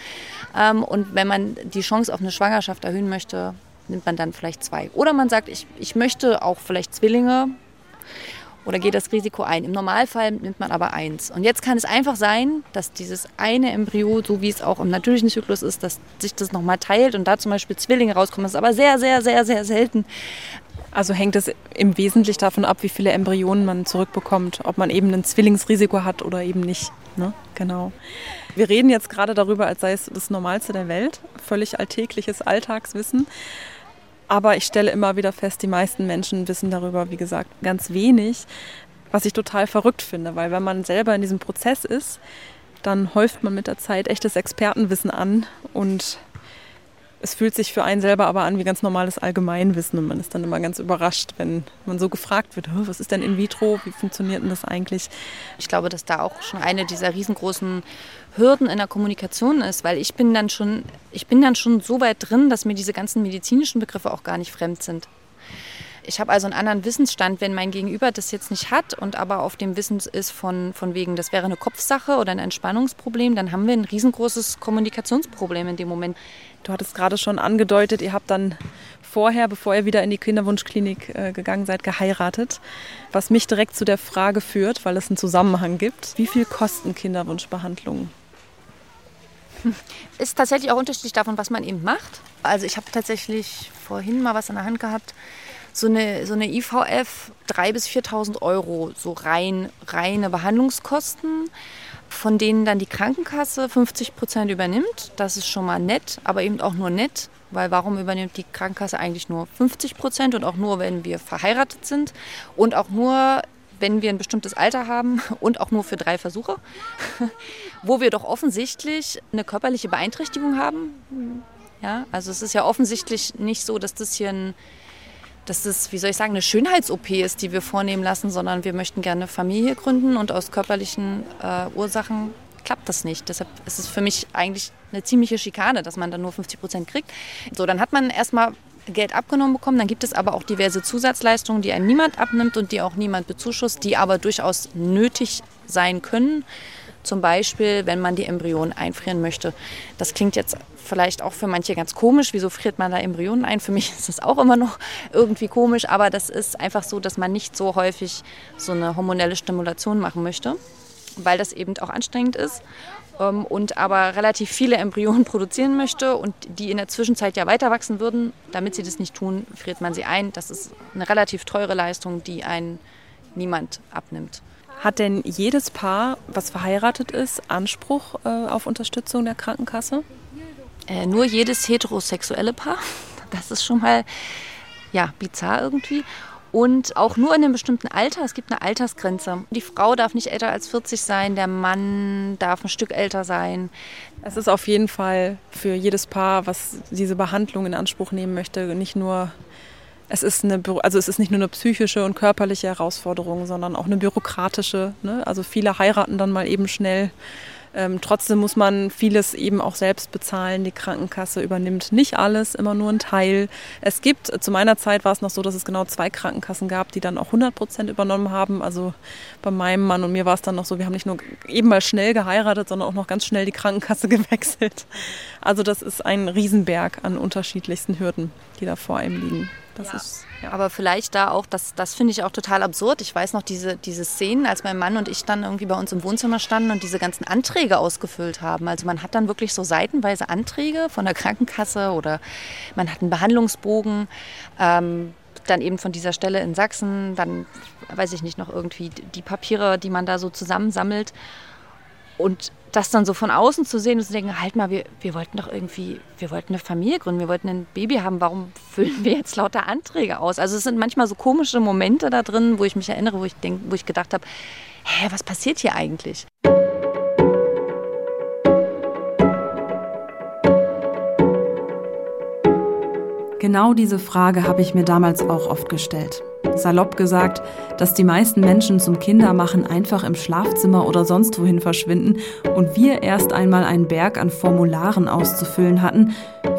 Ähm, und wenn man die Chance auf eine Schwangerschaft erhöhen möchte, nimmt man dann vielleicht zwei. Oder man sagt, ich, ich möchte auch vielleicht Zwillinge oder geht das Risiko ein. Im Normalfall nimmt man aber eins. Und jetzt kann es einfach sein, dass dieses eine Embryo, so wie es auch im natürlichen Zyklus ist, dass sich das nochmal teilt und da zum Beispiel Zwillinge rauskommen. Das ist aber sehr, sehr, sehr, sehr selten. Also hängt es im Wesentlichen davon ab, wie viele Embryonen man zurückbekommt, ob man eben ein Zwillingsrisiko hat oder eben nicht. Ne? Genau. Wir reden jetzt gerade darüber, als sei es das Normalste der Welt, völlig alltägliches Alltagswissen. Aber ich stelle immer wieder fest, die meisten Menschen wissen darüber, wie gesagt, ganz wenig, was ich total verrückt finde, weil wenn man selber in diesem Prozess ist, dann häuft man mit der Zeit echtes Expertenwissen an und es fühlt sich für einen selber aber an wie ganz normales Allgemeinwissen und man ist dann immer ganz überrascht, wenn man so gefragt wird, was ist denn in vitro, wie funktioniert denn das eigentlich? Ich glaube, dass da auch schon eine dieser riesengroßen Hürden in der Kommunikation ist, weil ich bin dann schon, ich bin dann schon so weit drin, dass mir diese ganzen medizinischen Begriffe auch gar nicht fremd sind. Ich habe also einen anderen Wissensstand, wenn mein Gegenüber das jetzt nicht hat und aber auf dem Wissen ist von, von wegen, das wäre eine Kopfsache oder ein Entspannungsproblem, dann haben wir ein riesengroßes Kommunikationsproblem in dem Moment. Du hattest gerade schon angedeutet, ihr habt dann vorher, bevor ihr wieder in die Kinderwunschklinik äh, gegangen seid, geheiratet. Was mich direkt zu der Frage führt, weil es einen Zusammenhang gibt. Wie viel kosten Kinderwunschbehandlungen? Ist tatsächlich auch unterschiedlich davon, was man eben macht. Also ich habe tatsächlich vorhin mal was in der Hand gehabt. So eine, so eine IVF 3.000 bis 4.000 Euro, so rein, reine Behandlungskosten, von denen dann die Krankenkasse 50 Prozent übernimmt. Das ist schon mal nett, aber eben auch nur nett, weil warum übernimmt die Krankenkasse eigentlich nur 50 Prozent und auch nur, wenn wir verheiratet sind und auch nur wenn wir ein bestimmtes Alter haben und auch nur für drei Versuche, wo wir doch offensichtlich eine körperliche Beeinträchtigung haben. Ja, also es ist ja offensichtlich nicht so, dass das hier ein, dass das, wie soll ich sagen, eine Schönheits-OP ist, die wir vornehmen lassen, sondern wir möchten gerne Familie gründen und aus körperlichen äh, Ursachen klappt das nicht. Deshalb ist es für mich eigentlich eine ziemliche Schikane, dass man dann nur 50 Prozent kriegt. So, dann hat man erstmal Geld abgenommen bekommen. Dann gibt es aber auch diverse Zusatzleistungen, die einem niemand abnimmt und die auch niemand bezuschusst, die aber durchaus nötig sein können. Zum Beispiel, wenn man die Embryonen einfrieren möchte. Das klingt jetzt vielleicht auch für manche ganz komisch. Wieso friert man da Embryonen ein? Für mich ist das auch immer noch irgendwie komisch, aber das ist einfach so, dass man nicht so häufig so eine hormonelle Stimulation machen möchte, weil das eben auch anstrengend ist ähm, und aber relativ viele Embryonen produzieren möchte und die in der Zwischenzeit ja weiter wachsen würden. Damit sie das nicht tun, friert man sie ein. Das ist eine relativ teure Leistung, die einen niemand abnimmt. Hat denn jedes Paar, was verheiratet ist, Anspruch äh, auf Unterstützung der Krankenkasse? Äh, nur jedes heterosexuelle Paar. Das ist schon mal ja, bizarr irgendwie und auch nur in einem bestimmten Alter. Es gibt eine Altersgrenze. Die Frau darf nicht älter als 40 sein, der Mann darf ein Stück älter sein. Es ist auf jeden Fall für jedes Paar, was diese Behandlung in Anspruch nehmen möchte, nicht nur es ist eine, also es ist nicht nur eine psychische und körperliche Herausforderung, sondern auch eine bürokratische. Ne? Also viele heiraten dann mal eben schnell ähm, trotzdem muss man vieles eben auch selbst bezahlen. Die Krankenkasse übernimmt nicht alles, immer nur ein Teil. Es gibt, zu meiner Zeit war es noch so, dass es genau zwei Krankenkassen gab, die dann auch 100 Prozent übernommen haben. Also bei meinem Mann und mir war es dann noch so, wir haben nicht nur eben mal schnell geheiratet, sondern auch noch ganz schnell die Krankenkasse gewechselt. Also das ist ein Riesenberg an unterschiedlichsten Hürden, die da vor einem liegen. Das ja. ist ja. Aber vielleicht da auch, das, das finde ich auch total absurd. Ich weiß noch diese, diese Szenen, als mein Mann und ich dann irgendwie bei uns im Wohnzimmer standen und diese ganzen Anträge ausgefüllt haben. Also man hat dann wirklich so seitenweise Anträge von der Krankenkasse oder man hat einen Behandlungsbogen. Ähm, dann eben von dieser Stelle in Sachsen, dann weiß ich nicht noch irgendwie die Papiere, die man da so zusammensammelt. Und das dann so von außen zu sehen und zu denken, halt mal, wir, wir wollten doch irgendwie, wir wollten eine Familie gründen, wir wollten ein Baby haben, warum füllen wir jetzt lauter Anträge aus? Also es sind manchmal so komische Momente da drin, wo ich mich erinnere, wo ich, denk, wo ich gedacht habe, hä, was passiert hier eigentlich? Genau diese Frage habe ich mir damals auch oft gestellt. Salopp gesagt, dass die meisten Menschen zum Kindermachen einfach im Schlafzimmer oder sonst wohin verschwinden und wir erst einmal einen Berg an Formularen auszufüllen hatten,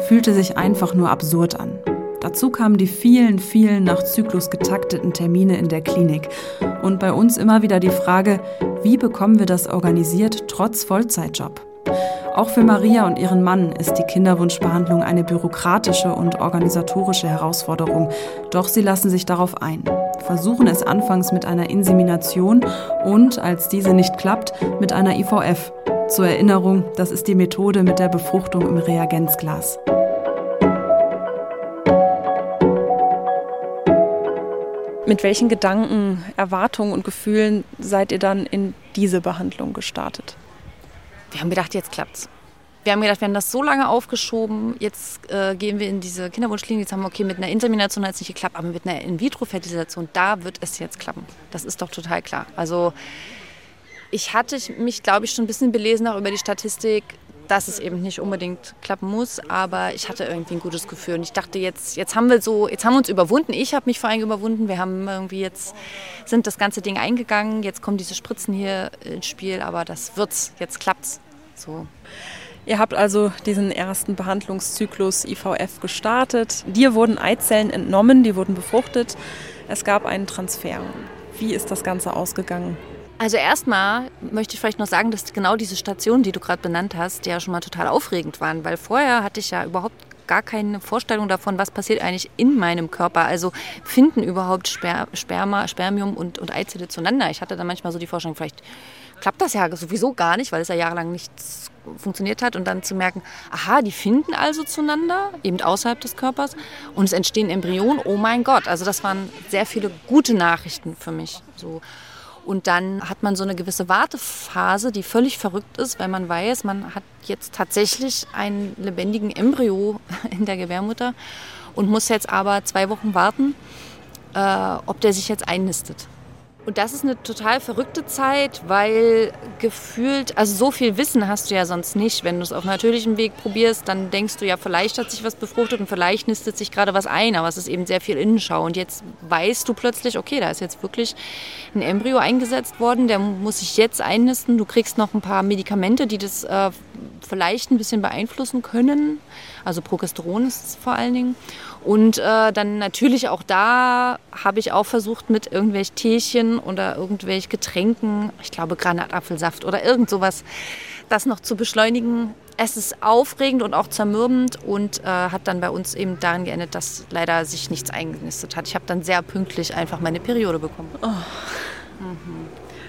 fühlte sich einfach nur absurd an. Dazu kamen die vielen, vielen nach Zyklus getakteten Termine in der Klinik und bei uns immer wieder die Frage, wie bekommen wir das organisiert trotz Vollzeitjob? Auch für Maria und ihren Mann ist die Kinderwunschbehandlung eine bürokratische und organisatorische Herausforderung. Doch sie lassen sich darauf ein, versuchen es anfangs mit einer Insemination und, als diese nicht klappt, mit einer IVF. Zur Erinnerung, das ist die Methode mit der Befruchtung im Reagenzglas. Mit welchen Gedanken, Erwartungen und Gefühlen seid ihr dann in diese Behandlung gestartet? Wir haben gedacht, jetzt klappt's. Wir haben gedacht, wir haben das so lange aufgeschoben, jetzt äh, gehen wir in diese Kinderwunschklinik, jetzt haben wir, okay, mit einer Insemination hat es nicht geklappt, aber mit einer In-vitro-Fertilisation, da wird es jetzt klappen. Das ist doch total klar. Also ich hatte mich, glaube ich, schon ein bisschen belesen auch über die Statistik, dass es eben nicht unbedingt klappen muss, aber ich hatte irgendwie ein gutes Gefühl und ich dachte jetzt, jetzt haben wir so, jetzt haben wir uns überwunden. Ich habe mich vor allem überwunden. Wir haben irgendwie jetzt sind das ganze Ding eingegangen. Jetzt kommen diese Spritzen hier ins Spiel, aber das wird's. Jetzt klappt's. So. Ihr habt also diesen ersten Behandlungszyklus IVF gestartet. Dir wurden Eizellen entnommen, die wurden befruchtet. Es gab einen Transfer. Wie ist das Ganze ausgegangen? Also erstmal möchte ich vielleicht noch sagen, dass genau diese Stationen, die du gerade benannt hast, ja schon mal total aufregend waren, weil vorher hatte ich ja überhaupt gar keine Vorstellung davon, was passiert eigentlich in meinem Körper. Also finden überhaupt Sper Sperma, Spermium und, und Eizelle zueinander. Ich hatte dann manchmal so die Vorstellung, vielleicht klappt das ja sowieso gar nicht, weil es ja jahrelang nicht funktioniert hat. Und dann zu merken, aha, die finden also zueinander, eben außerhalb des Körpers. Und es entstehen Embryonen. Oh mein Gott, also das waren sehr viele gute Nachrichten für mich. So. Und dann hat man so eine gewisse Wartephase, die völlig verrückt ist, weil man weiß, man hat jetzt tatsächlich einen lebendigen Embryo in der Gebärmutter und muss jetzt aber zwei Wochen warten, äh, ob der sich jetzt einnistet. Und das ist eine total verrückte Zeit, weil gefühlt, also so viel Wissen hast du ja sonst nicht. Wenn du es auf natürlichem Weg probierst, dann denkst du ja, vielleicht hat sich was befruchtet und vielleicht nistet sich gerade was ein, aber es ist eben sehr viel Innenschau. Und jetzt weißt du plötzlich, okay, da ist jetzt wirklich ein Embryo eingesetzt worden, der muss sich jetzt einnisten. Du kriegst noch ein paar Medikamente, die das äh, vielleicht ein bisschen beeinflussen können. Also Progesteron ist es vor allen Dingen. Und äh, dann natürlich auch da habe ich auch versucht mit irgendwelchen Teechen oder irgendwelchen Getränken, ich glaube Granatapfelsaft oder irgend sowas, das noch zu beschleunigen. Es ist aufregend und auch zermürbend und äh, hat dann bei uns eben darin geendet, dass leider sich nichts eingenistet hat. Ich habe dann sehr pünktlich einfach meine Periode bekommen. Oh. Mhm.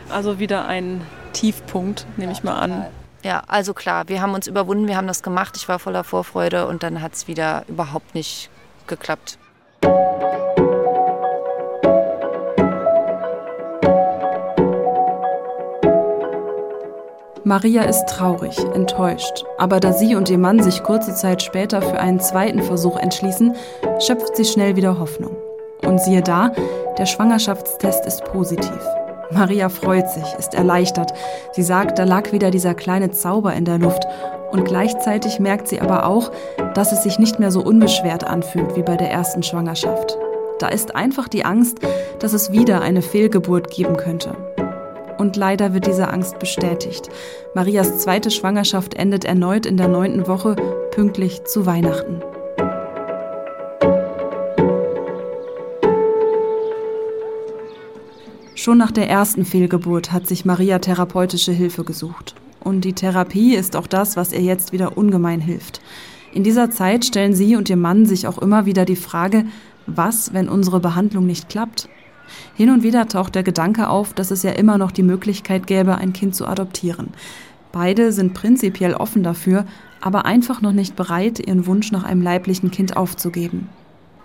Also wieder ein Tiefpunkt, nehme ich mal an. Ja, also klar, wir haben uns überwunden, wir haben das gemacht, ich war voller Vorfreude und dann hat es wieder überhaupt nicht geklappt. Maria ist traurig, enttäuscht, aber da sie und ihr Mann sich kurze Zeit später für einen zweiten Versuch entschließen, schöpft sie schnell wieder Hoffnung. Und siehe da, der Schwangerschaftstest ist positiv. Maria freut sich, ist erleichtert. Sie sagt, da lag wieder dieser kleine Zauber in der Luft und gleichzeitig merkt sie aber auch, dass es sich nicht mehr so unbeschwert anfühlt wie bei der ersten Schwangerschaft. Da ist einfach die Angst, dass es wieder eine Fehlgeburt geben könnte. Und leider wird diese Angst bestätigt. Marias zweite Schwangerschaft endet erneut in der neunten Woche, pünktlich zu Weihnachten. Schon nach der ersten Fehlgeburt hat sich Maria therapeutische Hilfe gesucht. Und die Therapie ist auch das, was ihr jetzt wieder ungemein hilft. In dieser Zeit stellen sie und ihr Mann sich auch immer wieder die Frage, was, wenn unsere Behandlung nicht klappt? Hin und wieder taucht der Gedanke auf, dass es ja immer noch die Möglichkeit gäbe, ein Kind zu adoptieren. Beide sind prinzipiell offen dafür, aber einfach noch nicht bereit, ihren Wunsch nach einem leiblichen Kind aufzugeben.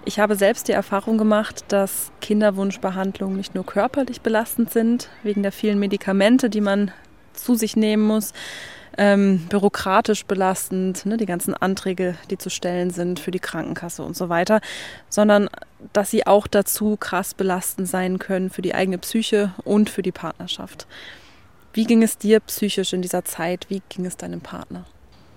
Ich habe selbst die Erfahrung gemacht, dass Kinderwunschbehandlungen nicht nur körperlich belastend sind, wegen der vielen Medikamente, die man zu sich nehmen muss, ähm, bürokratisch belastend, ne, die ganzen Anträge, die zu stellen sind für die Krankenkasse und so weiter, sondern dass sie auch dazu krass belastend sein können für die eigene Psyche und für die Partnerschaft. Wie ging es dir psychisch in dieser Zeit? Wie ging es deinem Partner?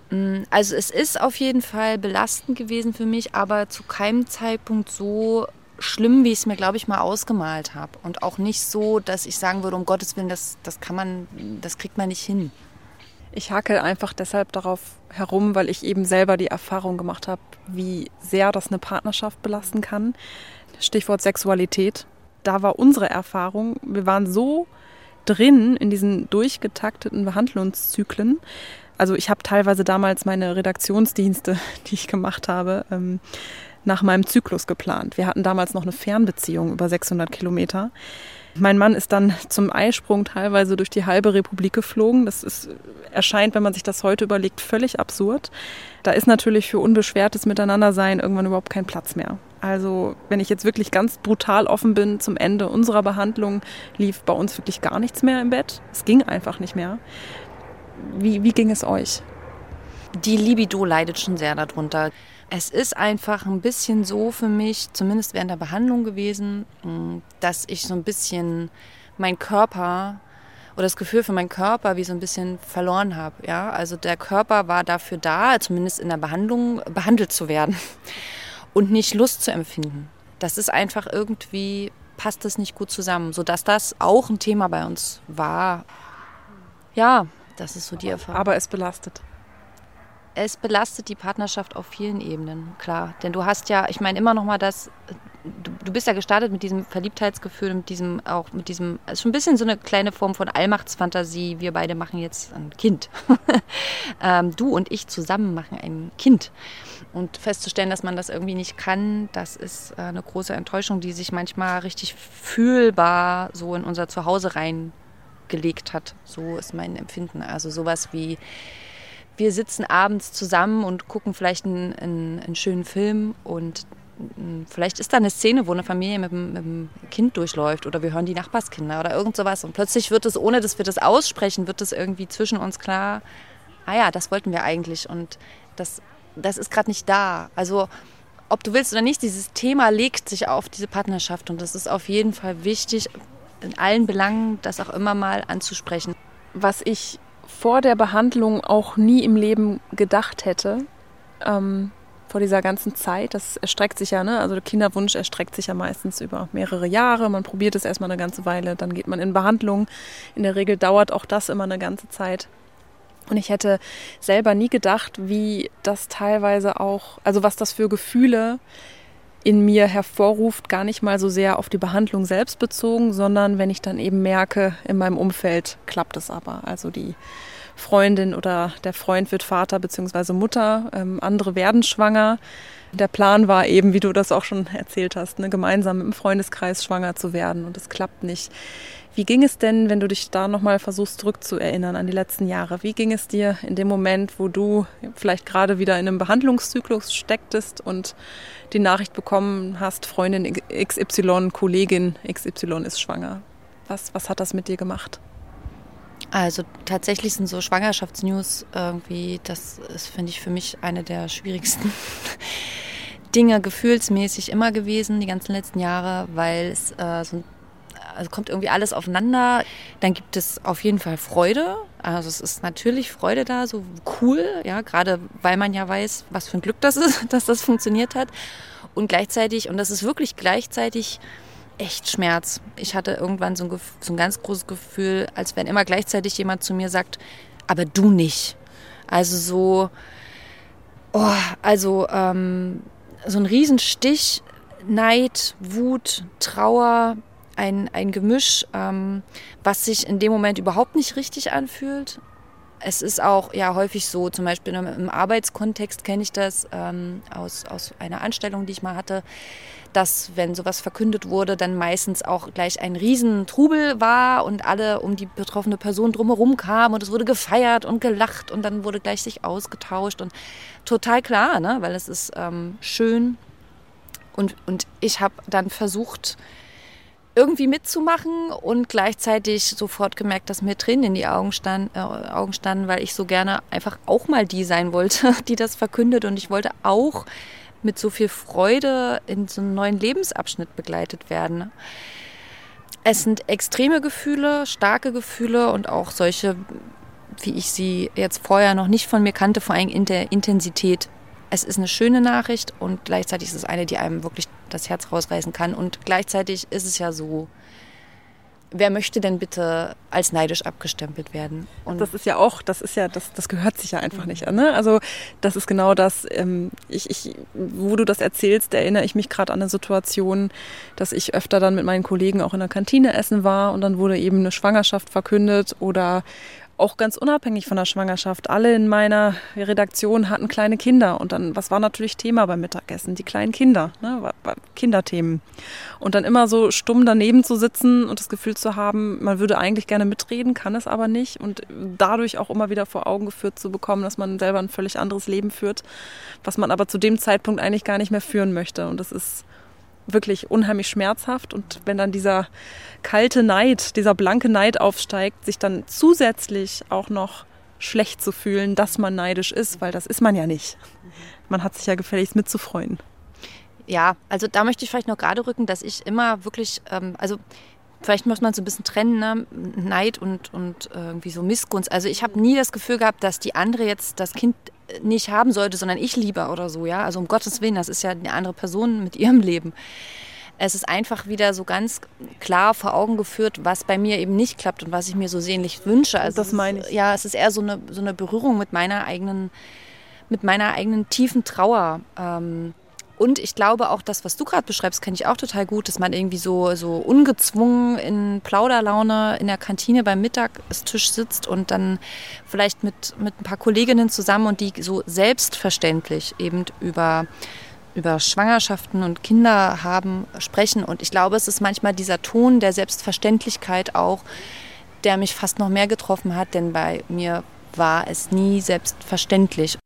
Mm, also es ist auf jeden Fall belastend gewesen für mich, aber zu keinem Zeitpunkt so schlimm, wie ich es mir, glaube ich, mal ausgemalt habe. Und auch nicht so, dass ich sagen würde, um Gottes Willen, das, das kann man, das kriegt man nicht hin. Ich hakel einfach deshalb darauf herum, weil ich eben selber die Erfahrung gemacht habe, wie sehr das eine Partnerschaft belasten kann. Stichwort Sexualität. Da war unsere Erfahrung, wir waren so drin in diesen durchgetakteten Behandlungszyklen. Also ich habe teilweise damals meine Redaktionsdienste, die ich gemacht habe, ähm, nach meinem Zyklus geplant. Wir hatten damals noch eine Fernbeziehung über 600 Kilometer. Mein Mann ist dann zum Eisprung teilweise durch die halbe Republik geflogen. Das ist, erscheint, wenn man sich das heute überlegt, völlig absurd. Da ist natürlich für unbeschwertes Miteinandersein irgendwann überhaupt kein Platz mehr. Also, wenn ich jetzt wirklich ganz brutal offen bin, zum Ende unserer Behandlung lief bei uns wirklich gar nichts mehr im Bett. Es ging einfach nicht mehr. Wie, wie ging es euch? Die Libido leidet schon sehr darunter. Es ist einfach ein bisschen so für mich, zumindest während der Behandlung gewesen, mm, dass ich so ein bisschen mein Körper oder das Gefühl für meinen Körper wie so ein bisschen verloren habe. Ja? Also der Körper war dafür da, zumindest in der Behandlung, behandelt zu werden und nicht Lust zu empfinden. Das ist einfach irgendwie, passt das nicht gut zusammen, sodass das auch ein Thema bei uns war. Ja, das ist so die Erfahrung. Aber es belastet es belastet die Partnerschaft auf vielen Ebenen, klar. Denn du hast ja, ich meine immer noch mal das, du, du bist ja gestartet mit diesem Verliebtheitsgefühl, mit diesem, auch mit diesem, es ist schon ein bisschen so eine kleine Form von Allmachtsfantasie. Wir beide machen jetzt ein Kind. ähm, du und ich zusammen machen ein Kind. Und festzustellen, dass man das irgendwie nicht kann, das ist äh, eine große Enttäuschung, die sich manchmal richtig fühlbar so in unser Zuhause reingelegt hat. So ist mein Empfinden. Also sowas wie wir sitzen abends zusammen und gucken vielleicht einen, einen, einen schönen Film und hm, vielleicht ist da eine Szene, wo eine Familie mit, mit einem Kind durchläuft oder wir hören die Nachbarskinder oder irgend sowas und plötzlich wird es, ohne dass wir das aussprechen, wird es irgendwie zwischen uns klar, ah ja, das wollten wir eigentlich und das, das ist gerade nicht da. Also ob du willst oder nicht, dieses Thema legt sich auf diese Partnerschaft und das ist auf jeden Fall wichtig, in allen Belangen das auch immer mal anzusprechen. Was ich vor der Behandlung auch nie im Leben gedacht hätte. Ähm, vor dieser ganzen Zeit. Das erstreckt sich ja, ne? Also der Kinderwunsch erstreckt sich ja meistens über mehrere Jahre. Man probiert es erstmal eine ganze Weile, dann geht man in Behandlung. In der Regel dauert auch das immer eine ganze Zeit. Und ich hätte selber nie gedacht, wie das teilweise auch, also was das für Gefühle in mir hervorruft, gar nicht mal so sehr auf die Behandlung selbst bezogen, sondern wenn ich dann eben merke, in meinem Umfeld klappt es aber. Also die Freundin oder der Freund wird Vater bzw. Mutter, ähm, andere werden schwanger. Der Plan war eben, wie du das auch schon erzählt hast, ne, gemeinsam im Freundeskreis schwanger zu werden und es klappt nicht. Wie ging es denn, wenn du dich da nochmal versuchst zurückzuerinnern an die letzten Jahre? Wie ging es dir in dem Moment, wo du vielleicht gerade wieder in einem Behandlungszyklus stecktest und die Nachricht bekommen hast, Freundin XY, Kollegin XY ist schwanger? Was, was hat das mit dir gemacht? Also tatsächlich sind so Schwangerschaftsnews irgendwie, das ist, finde ich, für mich eine der schwierigsten Dinge gefühlsmäßig immer gewesen, die ganzen letzten Jahre, weil es äh, so also kommt irgendwie alles aufeinander. Dann gibt es auf jeden Fall Freude. Also es ist natürlich Freude da, so cool, ja, gerade weil man ja weiß, was für ein Glück das ist, dass das funktioniert hat. Und gleichzeitig, und das ist wirklich gleichzeitig echt Schmerz. Ich hatte irgendwann so ein, so ein ganz großes Gefühl, als wenn immer gleichzeitig jemand zu mir sagt, aber du nicht. Also so, oh, also ähm, so ein Riesenstich, Neid, Wut, Trauer, ein, ein Gemisch, ähm, was sich in dem Moment überhaupt nicht richtig anfühlt. Es ist auch ja häufig so, zum Beispiel im Arbeitskontext kenne ich das ähm, aus, aus einer Anstellung, die ich mal hatte, dass wenn sowas verkündet wurde, dann meistens auch gleich ein Riesentrubel war und alle um die betroffene Person drumherum kamen und es wurde gefeiert und gelacht und dann wurde gleich sich ausgetauscht und total klar, ne? weil es ist ähm, schön und, und ich habe dann versucht, irgendwie mitzumachen und gleichzeitig sofort gemerkt, dass mir Tränen in die Augen, stand, äh, Augen standen, weil ich so gerne einfach auch mal die sein wollte, die das verkündet und ich wollte auch mit so viel Freude in so einen neuen Lebensabschnitt begleitet werden. Es sind extreme Gefühle, starke Gefühle und auch solche, wie ich sie jetzt vorher noch nicht von mir kannte, vor allem in der Intensität. Es ist eine schöne Nachricht und gleichzeitig ist es eine, die einem wirklich das Herz rausreißen kann. Und gleichzeitig ist es ja so, wer möchte denn bitte als neidisch abgestempelt werden? Und das ist ja auch, das ist ja, das, das gehört sich ja einfach nicht an. Ne? Also das ist genau das, ähm, ich, ich, wo du das erzählst, erinnere ich mich gerade an eine Situation, dass ich öfter dann mit meinen Kollegen auch in der Kantine essen war und dann wurde eben eine Schwangerschaft verkündet oder auch ganz unabhängig von der Schwangerschaft. Alle in meiner Redaktion hatten kleine Kinder und dann, was war natürlich Thema beim Mittagessen? Die kleinen Kinder, ne? Kinderthemen. Und dann immer so stumm daneben zu sitzen und das Gefühl zu haben, man würde eigentlich gerne mitreden, kann es aber nicht und dadurch auch immer wieder vor Augen geführt zu bekommen, dass man selber ein völlig anderes Leben führt, was man aber zu dem Zeitpunkt eigentlich gar nicht mehr führen möchte. Und das ist wirklich unheimlich schmerzhaft. Und wenn dann dieser kalte Neid, dieser blanke Neid aufsteigt, sich dann zusätzlich auch noch schlecht zu fühlen, dass man neidisch ist, weil das ist man ja nicht. Man hat sich ja gefälligst mitzufreuen. Ja, also da möchte ich vielleicht noch gerade rücken, dass ich immer wirklich, ähm, also vielleicht muss man so ein bisschen trennen, ne? Neid und, und äh, irgendwie so Missgunst. Also ich habe nie das Gefühl gehabt, dass die andere jetzt das Kind nicht haben sollte, sondern ich lieber oder so, ja. Also um Gottes Willen, das ist ja eine andere Person mit ihrem Leben. Es ist einfach wieder so ganz klar vor Augen geführt, was bei mir eben nicht klappt und was ich mir so sehnlich wünsche. Also das meine ich. ja, es ist eher so eine, so eine Berührung mit meiner eigenen, mit meiner eigenen tiefen Trauer. Ähm, und ich glaube auch, das, was du gerade beschreibst, kenne ich auch total gut, dass man irgendwie so, so ungezwungen in Plauderlaune in der Kantine beim Mittagstisch sitzt und dann vielleicht mit, mit ein paar Kolleginnen zusammen und die so selbstverständlich eben über über Schwangerschaften und Kinder haben sprechen. Und ich glaube, es ist manchmal dieser Ton der Selbstverständlichkeit auch, der mich fast noch mehr getroffen hat, denn bei mir war es nie selbstverständlich.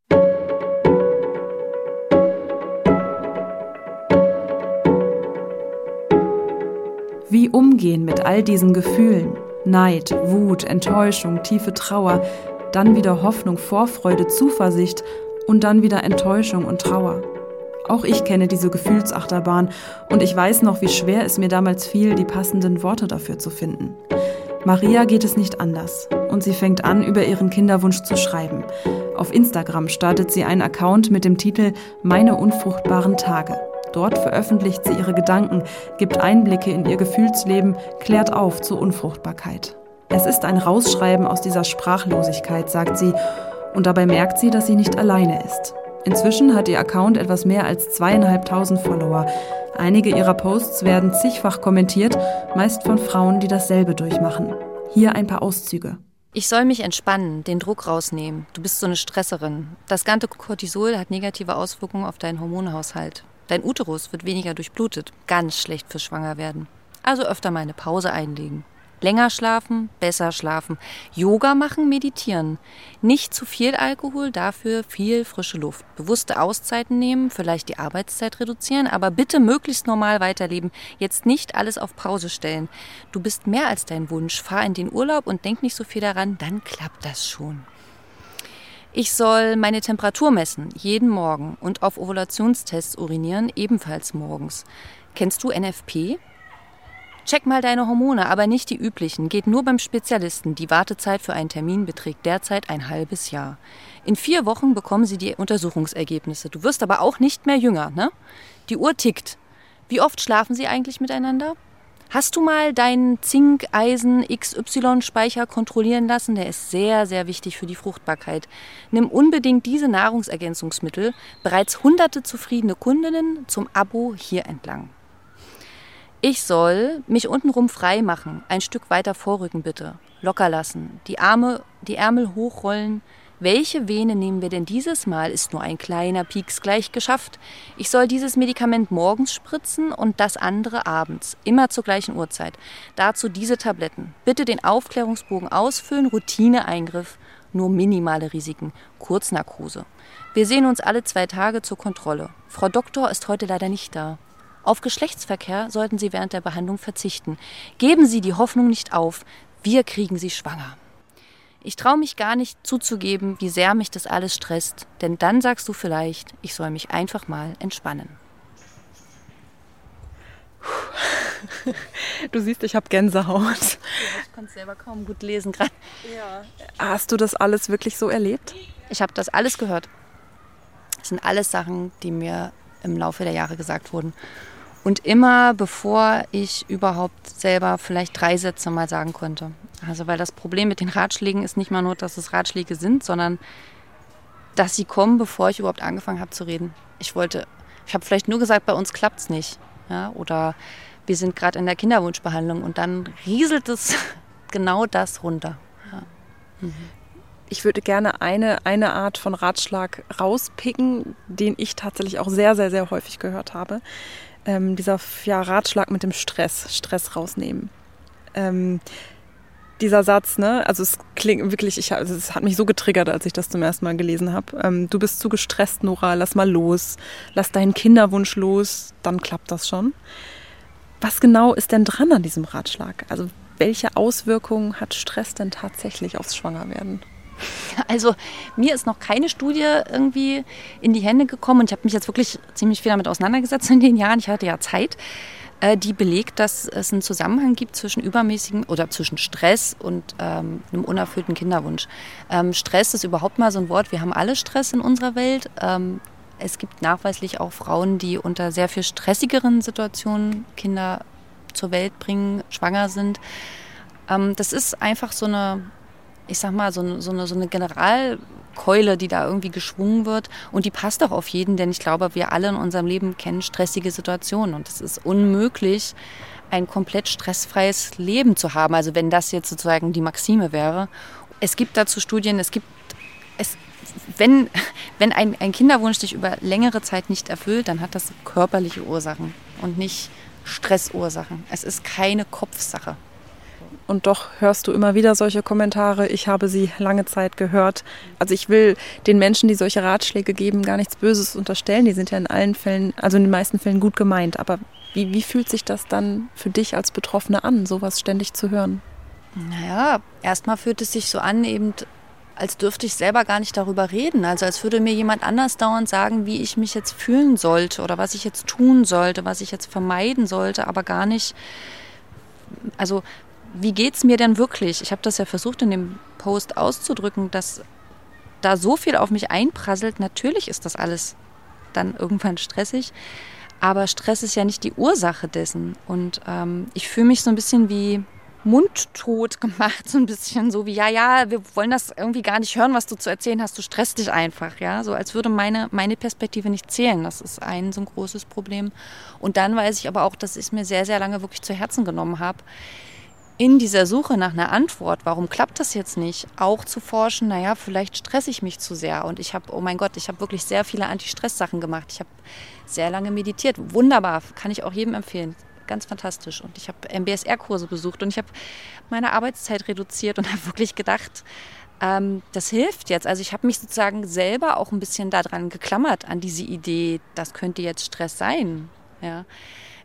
Wie umgehen mit all diesen Gefühlen? Neid, Wut, Enttäuschung, tiefe Trauer, dann wieder Hoffnung, Vorfreude, Zuversicht und dann wieder Enttäuschung und Trauer. Auch ich kenne diese Gefühlsachterbahn und ich weiß noch, wie schwer es mir damals fiel, die passenden Worte dafür zu finden. Maria geht es nicht anders und sie fängt an, über ihren Kinderwunsch zu schreiben. Auf Instagram startet sie einen Account mit dem Titel Meine unfruchtbaren Tage. Dort veröffentlicht sie ihre Gedanken, gibt Einblicke in ihr Gefühlsleben, klärt auf zur Unfruchtbarkeit. Es ist ein Rausschreiben aus dieser Sprachlosigkeit, sagt sie, und dabei merkt sie, dass sie nicht alleine ist. Inzwischen hat ihr Account etwas mehr als zweieinhalbtausend Follower. Einige ihrer Posts werden zigfach kommentiert, meist von Frauen, die dasselbe durchmachen. Hier ein paar Auszüge. Ich soll mich entspannen, den Druck rausnehmen. Du bist so eine Stresserin. Das ganze Cortisol hat negative Auswirkungen auf deinen Hormonhaushalt. Dein Uterus wird weniger durchblutet. Ganz schlecht für Schwangerwerden. Also öfter mal eine Pause einlegen. Länger schlafen, besser schlafen. Yoga machen, meditieren. Nicht zu viel Alkohol, dafür viel frische Luft. Bewusste Auszeiten nehmen, vielleicht die Arbeitszeit reduzieren, aber bitte möglichst normal weiterleben. Jetzt nicht alles auf Pause stellen. Du bist mehr als dein Wunsch. Fahr in den Urlaub und denk nicht so viel daran, dann klappt das schon. Ich soll meine Temperatur messen, jeden Morgen und auf Ovulationstests urinieren, ebenfalls morgens. Kennst du NFP? Check mal deine Hormone, aber nicht die üblichen. Geht nur beim Spezialisten. Die Wartezeit für einen Termin beträgt derzeit ein halbes Jahr. In vier Wochen bekommen Sie die Untersuchungsergebnisse. Du wirst aber auch nicht mehr jünger, ne? Die Uhr tickt. Wie oft schlafen Sie eigentlich miteinander? Hast du mal deinen Zink-Eisen-XY-Speicher kontrollieren lassen? Der ist sehr, sehr wichtig für die Fruchtbarkeit. Nimm unbedingt diese Nahrungsergänzungsmittel. Bereits hunderte zufriedene Kundinnen zum Abo hier entlang. Ich soll mich untenrum frei machen, ein Stück weiter vorrücken bitte, locker lassen, die Arme, die Ärmel hochrollen. Welche Vene nehmen wir denn dieses Mal? Ist nur ein kleiner Pieks gleich geschafft. Ich soll dieses Medikament morgens spritzen und das andere abends, immer zur gleichen Uhrzeit. Dazu diese Tabletten. Bitte den Aufklärungsbogen ausfüllen, Routineeingriff, nur minimale Risiken, Kurznarkose. Wir sehen uns alle zwei Tage zur Kontrolle. Frau Doktor ist heute leider nicht da. Auf Geschlechtsverkehr sollten Sie während der Behandlung verzichten. Geben Sie die Hoffnung nicht auf. Wir kriegen Sie schwanger. Ich traue mich gar nicht zuzugeben, wie sehr mich das alles stresst, denn dann sagst du vielleicht, ich soll mich einfach mal entspannen. Du siehst, ich habe Gänsehaut. Ich konnte es selber kaum gut lesen gerade. Ja. Hast du das alles wirklich so erlebt? Ich habe das alles gehört. Das sind alles Sachen, die mir im Laufe der Jahre gesagt wurden. Und immer bevor ich überhaupt selber vielleicht drei Sätze mal sagen konnte. Also weil das Problem mit den Ratschlägen ist nicht mal nur, dass es Ratschläge sind, sondern dass sie kommen, bevor ich überhaupt angefangen habe zu reden. Ich wollte, ich habe vielleicht nur gesagt, bei uns klappt es nicht. Ja? Oder wir sind gerade in der Kinderwunschbehandlung und dann rieselt es genau das runter. Ja. Mhm. Ich würde gerne eine, eine Art von Ratschlag rauspicken, den ich tatsächlich auch sehr, sehr, sehr häufig gehört habe ähm, dieser ja, Ratschlag mit dem Stress, Stress rausnehmen. Ähm, dieser Satz, ne, also es klingt wirklich, ich, also es hat mich so getriggert, als ich das zum ersten Mal gelesen habe. Ähm, du bist zu gestresst, Nora, lass mal los, lass deinen Kinderwunsch los, dann klappt das schon. Was genau ist denn dran an diesem Ratschlag? Also welche Auswirkungen hat Stress denn tatsächlich aufs Schwangerwerden? Also mir ist noch keine Studie irgendwie in die Hände gekommen und ich habe mich jetzt wirklich ziemlich viel damit auseinandergesetzt in den Jahren. Ich hatte ja Zeit, äh, die belegt, dass es einen Zusammenhang gibt zwischen übermäßigen oder zwischen Stress und ähm, einem unerfüllten Kinderwunsch. Ähm, Stress ist überhaupt mal so ein Wort. Wir haben alle Stress in unserer Welt. Ähm, es gibt nachweislich auch Frauen, die unter sehr viel stressigeren Situationen Kinder zur Welt bringen, schwanger sind. Ähm, das ist einfach so eine ich sag mal, so, so, eine, so eine Generalkeule, die da irgendwie geschwungen wird. Und die passt auch auf jeden, denn ich glaube, wir alle in unserem Leben kennen stressige Situationen. Und es ist unmöglich, ein komplett stressfreies Leben zu haben. Also wenn das jetzt sozusagen die Maxime wäre. Es gibt dazu Studien, es gibt, es, wenn, wenn ein, ein Kinderwunsch sich über längere Zeit nicht erfüllt, dann hat das körperliche Ursachen und nicht Stressursachen. Es ist keine Kopfsache. Und doch hörst du immer wieder solche Kommentare. Ich habe sie lange Zeit gehört. Also ich will den Menschen, die solche Ratschläge geben, gar nichts Böses unterstellen. Die sind ja in allen Fällen, also in den meisten Fällen gut gemeint. Aber wie, wie fühlt sich das dann für dich als Betroffene an, sowas ständig zu hören? Naja, erstmal fühlt es sich so an, eben als dürfte ich selber gar nicht darüber reden. Also als würde mir jemand anders dauernd sagen, wie ich mich jetzt fühlen sollte oder was ich jetzt tun sollte, was ich jetzt vermeiden sollte, aber gar nicht. Also wie geht es mir denn wirklich? Ich habe das ja versucht in dem Post auszudrücken, dass da so viel auf mich einprasselt. Natürlich ist das alles dann irgendwann stressig, aber Stress ist ja nicht die Ursache dessen. Und ähm, ich fühle mich so ein bisschen wie mundtot gemacht, so ein bisschen so wie, ja, ja, wir wollen das irgendwie gar nicht hören, was du zu erzählen hast, du stresst dich einfach, ja, so als würde meine, meine Perspektive nicht zählen. Das ist ein so ein großes Problem. Und dann weiß ich aber auch, dass ich es mir sehr, sehr lange wirklich zu Herzen genommen habe, in dieser Suche nach einer Antwort, warum klappt das jetzt nicht, auch zu forschen, naja, vielleicht stresse ich mich zu sehr. Und ich habe, oh mein Gott, ich habe wirklich sehr viele Anti-Stress-Sachen gemacht. Ich habe sehr lange meditiert. Wunderbar, kann ich auch jedem empfehlen. Ganz fantastisch. Und ich habe MBSR-Kurse besucht und ich habe meine Arbeitszeit reduziert und habe wirklich gedacht, ähm, das hilft jetzt. Also ich habe mich sozusagen selber auch ein bisschen daran geklammert, an diese Idee, das könnte jetzt Stress sein. Ja.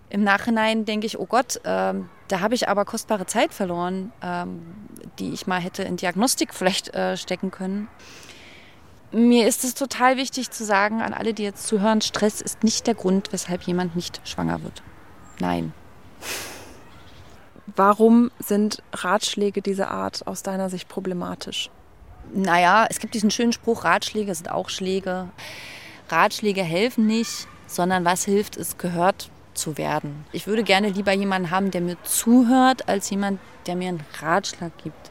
Im Nachhinein denke ich, oh Gott, ähm, da habe ich aber kostbare Zeit verloren, ähm, die ich mal hätte in Diagnostik vielleicht äh, stecken können. Mir ist es total wichtig zu sagen an alle, die jetzt zuhören, Stress ist nicht der Grund, weshalb jemand nicht schwanger wird. Nein. Warum sind Ratschläge dieser Art aus deiner Sicht problematisch? Naja, es gibt diesen schönen Spruch, Ratschläge sind auch Schläge. Ratschläge helfen nicht, sondern was hilft, ist gehört zu werden. Ich würde gerne lieber jemanden haben, der mir zuhört, als jemand, der mir einen Ratschlag gibt.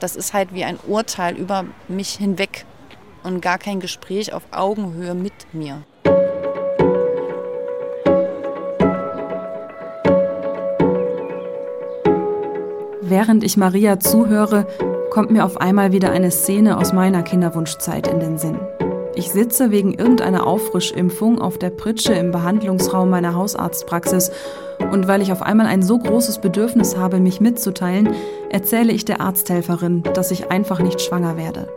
Das ist halt wie ein Urteil über mich hinweg und gar kein Gespräch auf Augenhöhe mit mir. Während ich Maria zuhöre, kommt mir auf einmal wieder eine Szene aus meiner Kinderwunschzeit in den Sinn. Ich sitze wegen irgendeiner Auffrischimpfung auf der Pritsche im Behandlungsraum meiner Hausarztpraxis und weil ich auf einmal ein so großes Bedürfnis habe, mich mitzuteilen, erzähle ich der Arzthelferin, dass ich einfach nicht schwanger werde.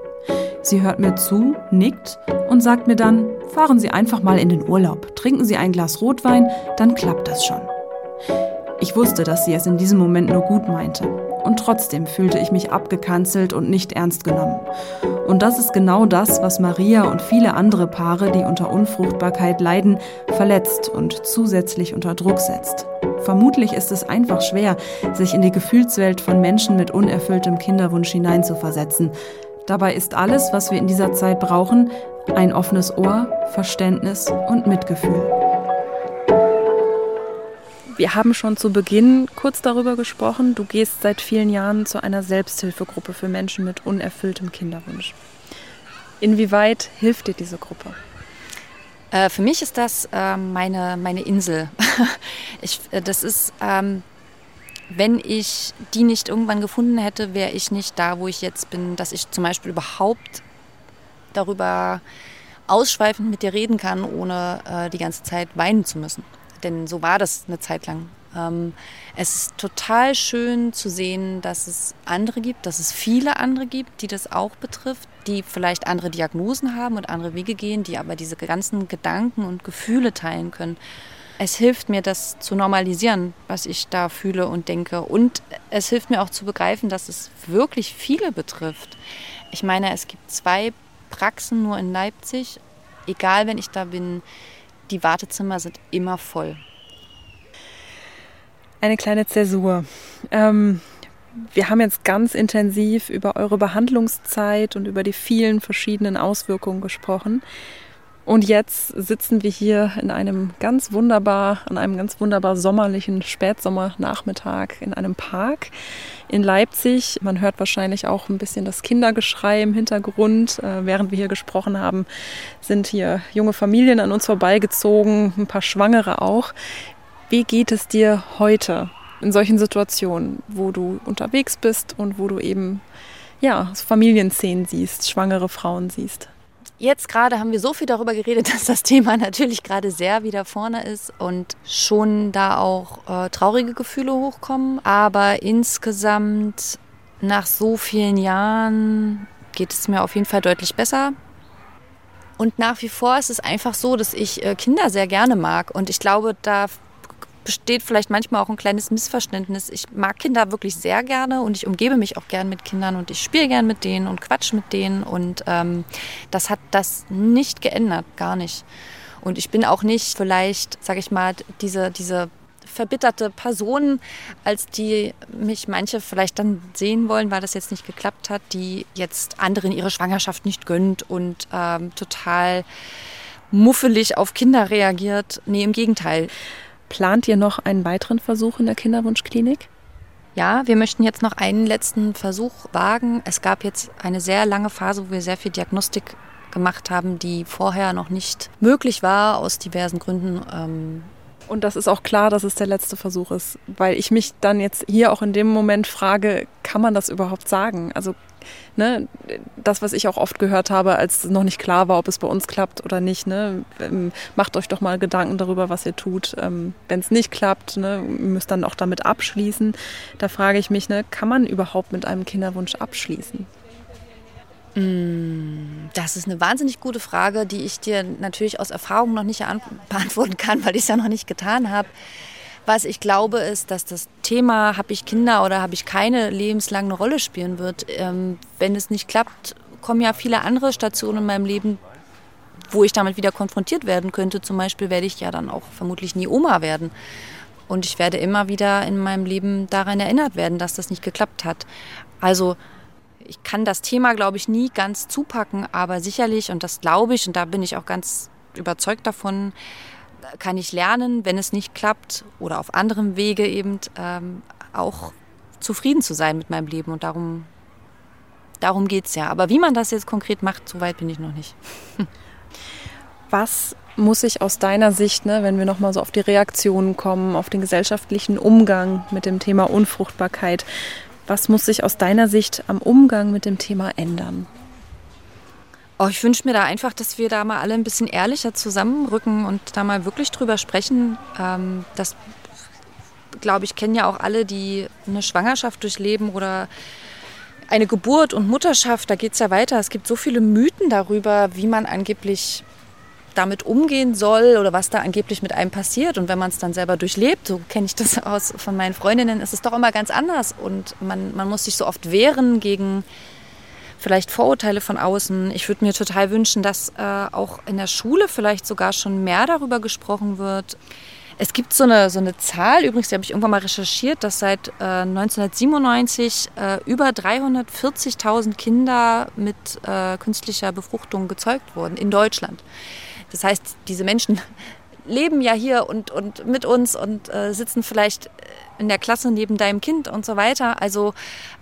Sie hört mir zu, nickt und sagt mir dann, fahren Sie einfach mal in den Urlaub, trinken Sie ein Glas Rotwein, dann klappt das schon. Ich wusste, dass sie es in diesem Moment nur gut meinte. Und trotzdem fühlte ich mich abgekanzelt und nicht ernst genommen. Und das ist genau das, was Maria und viele andere Paare, die unter Unfruchtbarkeit leiden, verletzt und zusätzlich unter Druck setzt. Vermutlich ist es einfach schwer, sich in die Gefühlswelt von Menschen mit unerfülltem Kinderwunsch hineinzuversetzen. Dabei ist alles, was wir in dieser Zeit brauchen, ein offenes Ohr, Verständnis und Mitgefühl. Wir haben schon zu Beginn kurz darüber gesprochen. Du gehst seit vielen Jahren zu einer Selbsthilfegruppe für Menschen mit unerfülltem Kinderwunsch. Inwieweit hilft dir diese Gruppe? Äh, für mich ist das äh, meine, meine Insel. ich, äh, das ist, ähm, wenn ich die nicht irgendwann gefunden hätte, wäre ich nicht da, wo ich jetzt bin, dass ich zum Beispiel überhaupt darüber ausschweifend mit dir reden kann, ohne äh, die ganze Zeit weinen zu müssen denn so war das eine Zeit lang. Ähm, es ist total schön zu sehen, dass es andere gibt, dass es viele andere gibt, die das auch betrifft, die vielleicht andere Diagnosen haben und andere Wege gehen, die aber diese ganzen Gedanken und Gefühle teilen können. Es hilft mir, das zu normalisieren, was ich da fühle und denke. Und es hilft mir auch zu begreifen, dass es wirklich viele betrifft. Ich meine, es gibt zwei Praxen nur in Leipzig. Egal, wenn ich da bin, die Wartezimmer sind immer voll. Eine kleine Zäsur. Ähm, wir haben jetzt ganz intensiv über eure Behandlungszeit und über die vielen verschiedenen Auswirkungen gesprochen. Und jetzt sitzen wir hier in einem ganz wunderbar, an einem ganz wunderbar sommerlichen Spätsommernachmittag in einem Park in Leipzig. Man hört wahrscheinlich auch ein bisschen das Kindergeschrei im Hintergrund. Äh, während wir hier gesprochen haben, sind hier junge Familien an uns vorbeigezogen, ein paar Schwangere auch. Wie geht es dir heute in solchen Situationen, wo du unterwegs bist und wo du eben ja, Familienszenen siehst, schwangere Frauen siehst? Jetzt gerade haben wir so viel darüber geredet, dass das Thema natürlich gerade sehr wieder vorne ist und schon da auch äh, traurige Gefühle hochkommen. Aber insgesamt nach so vielen Jahren geht es mir auf jeden Fall deutlich besser. Und nach wie vor ist es einfach so, dass ich äh, Kinder sehr gerne mag. Und ich glaube, da besteht vielleicht manchmal auch ein kleines Missverständnis. Ich mag Kinder wirklich sehr gerne und ich umgebe mich auch gern mit Kindern und ich spiele gern mit denen und quatsch mit denen und ähm, das hat das nicht geändert, gar nicht. Und ich bin auch nicht vielleicht, sage ich mal, diese, diese verbitterte Person, als die mich manche vielleicht dann sehen wollen, weil das jetzt nicht geklappt hat, die jetzt anderen ihre Schwangerschaft nicht gönnt und ähm, total muffelig auf Kinder reagiert. Nee, im Gegenteil. Plant ihr noch einen weiteren Versuch in der Kinderwunschklinik? Ja, wir möchten jetzt noch einen letzten Versuch wagen. Es gab jetzt eine sehr lange Phase, wo wir sehr viel Diagnostik gemacht haben, die vorher noch nicht möglich war, aus diversen Gründen. Ähm, und das ist auch klar, dass es der letzte Versuch ist, weil ich mich dann jetzt hier auch in dem Moment frage, kann man das überhaupt sagen? Also ne, das, was ich auch oft gehört habe, als noch nicht klar war, ob es bei uns klappt oder nicht, ne, ähm, macht euch doch mal Gedanken darüber, was ihr tut. Ähm, Wenn es nicht klappt, ne, müsst dann auch damit abschließen. Da frage ich mich, ne, kann man überhaupt mit einem Kinderwunsch abschließen? Mm, das ist eine wahnsinnig gute Frage, die ich dir natürlich aus Erfahrung noch nicht beantworten kann, weil ich es ja noch nicht getan habe. Was ich glaube, ist, dass das Thema, habe ich Kinder oder habe ich keine, lebenslang eine Rolle spielen wird. Ähm, wenn es nicht klappt, kommen ja viele andere Stationen in meinem Leben, wo ich damit wieder konfrontiert werden könnte. Zum Beispiel werde ich ja dann auch vermutlich nie Oma werden. Und ich werde immer wieder in meinem Leben daran erinnert werden, dass das nicht geklappt hat. Also ich kann das Thema, glaube ich, nie ganz zupacken, aber sicherlich, und das glaube ich, und da bin ich auch ganz überzeugt davon, kann ich lernen, wenn es nicht klappt oder auf anderem Wege eben ähm, auch zufrieden zu sein mit meinem Leben. Und darum, darum geht es ja. Aber wie man das jetzt konkret macht, so weit bin ich noch nicht. Was muss ich aus deiner Sicht, ne, wenn wir nochmal so auf die Reaktionen kommen, auf den gesellschaftlichen Umgang mit dem Thema Unfruchtbarkeit, was muss sich aus deiner Sicht am Umgang mit dem Thema ändern? Oh, ich wünsche mir da einfach, dass wir da mal alle ein bisschen ehrlicher zusammenrücken und da mal wirklich drüber sprechen. Ähm, das, glaube ich, kennen ja auch alle, die eine Schwangerschaft durchleben oder eine Geburt und Mutterschaft. Da geht es ja weiter. Es gibt so viele Mythen darüber, wie man angeblich damit umgehen soll oder was da angeblich mit einem passiert. Und wenn man es dann selber durchlebt, so kenne ich das aus von meinen Freundinnen, ist es doch immer ganz anders. Und man, man muss sich so oft wehren gegen vielleicht Vorurteile von außen. Ich würde mir total wünschen, dass äh, auch in der Schule vielleicht sogar schon mehr darüber gesprochen wird. Es gibt so eine, so eine Zahl, übrigens, die habe ich irgendwann mal recherchiert, dass seit äh, 1997 äh, über 340.000 Kinder mit äh, künstlicher Befruchtung gezeugt wurden in Deutschland. Das heißt, diese Menschen leben ja hier und, und mit uns und äh, sitzen vielleicht in der Klasse neben deinem Kind und so weiter. Also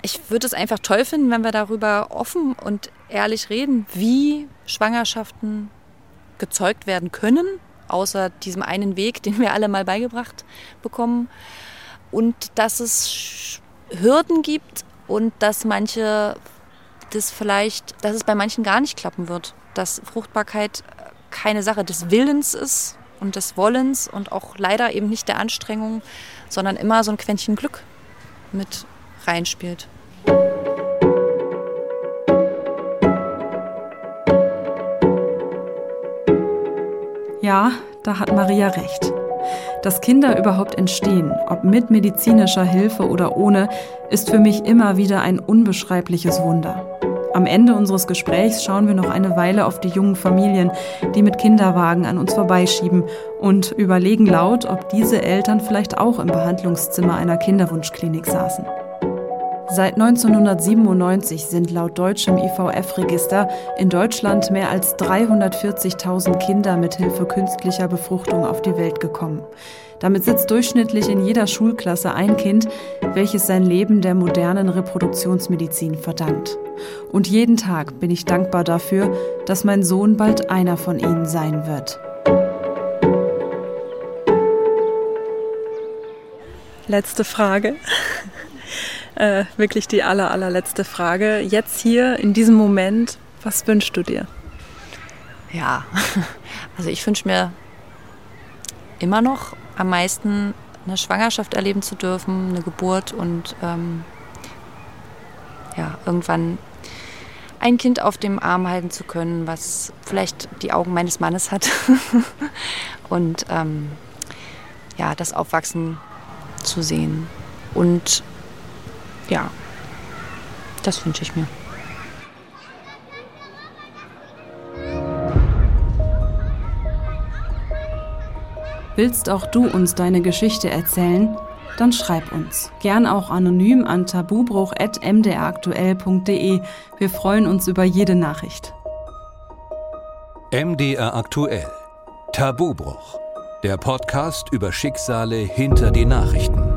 ich würde es einfach toll finden, wenn wir darüber offen und ehrlich reden, wie Schwangerschaften gezeugt werden können, außer diesem einen Weg, den wir alle mal beigebracht bekommen. Und dass es Hürden gibt und dass manche das vielleicht, dass es bei manchen gar nicht klappen wird. Dass Fruchtbarkeit keine Sache des Willens ist und des Wollens und auch leider eben nicht der Anstrengung, sondern immer so ein Quäntchen Glück mit reinspielt. Ja, da hat Maria recht. Dass Kinder überhaupt entstehen, ob mit medizinischer Hilfe oder ohne, ist für mich immer wieder ein unbeschreibliches Wunder. Am Ende unseres Gesprächs schauen wir noch eine Weile auf die jungen Familien, die mit Kinderwagen an uns vorbeischieben und überlegen laut, ob diese Eltern vielleicht auch im Behandlungszimmer einer Kinderwunschklinik saßen. Seit 1997 sind laut deutschem IVF-Register in Deutschland mehr als 340.000 Kinder mit Hilfe künstlicher Befruchtung auf die Welt gekommen. Damit sitzt durchschnittlich in jeder Schulklasse ein Kind, welches sein Leben der modernen Reproduktionsmedizin verdankt. Und jeden Tag bin ich dankbar dafür, dass mein Sohn bald einer von ihnen sein wird. Letzte Frage äh, wirklich die aller, allerletzte Frage. Jetzt hier in diesem Moment, was wünschst du dir? Ja, also ich wünsche mir immer noch am meisten eine Schwangerschaft erleben zu dürfen, eine Geburt und ähm, ja, irgendwann ein Kind auf dem Arm halten zu können, was vielleicht die Augen meines Mannes hat. und ähm, ja, das Aufwachsen zu sehen. Und ja, das wünsche ich mir. Willst auch du uns deine Geschichte erzählen? Dann schreib uns. Gern auch anonym an tabubruch.mdraktuell.de. Wir freuen uns über jede Nachricht. MDR aktuell. Tabubruch. Der Podcast über Schicksale hinter die Nachrichten.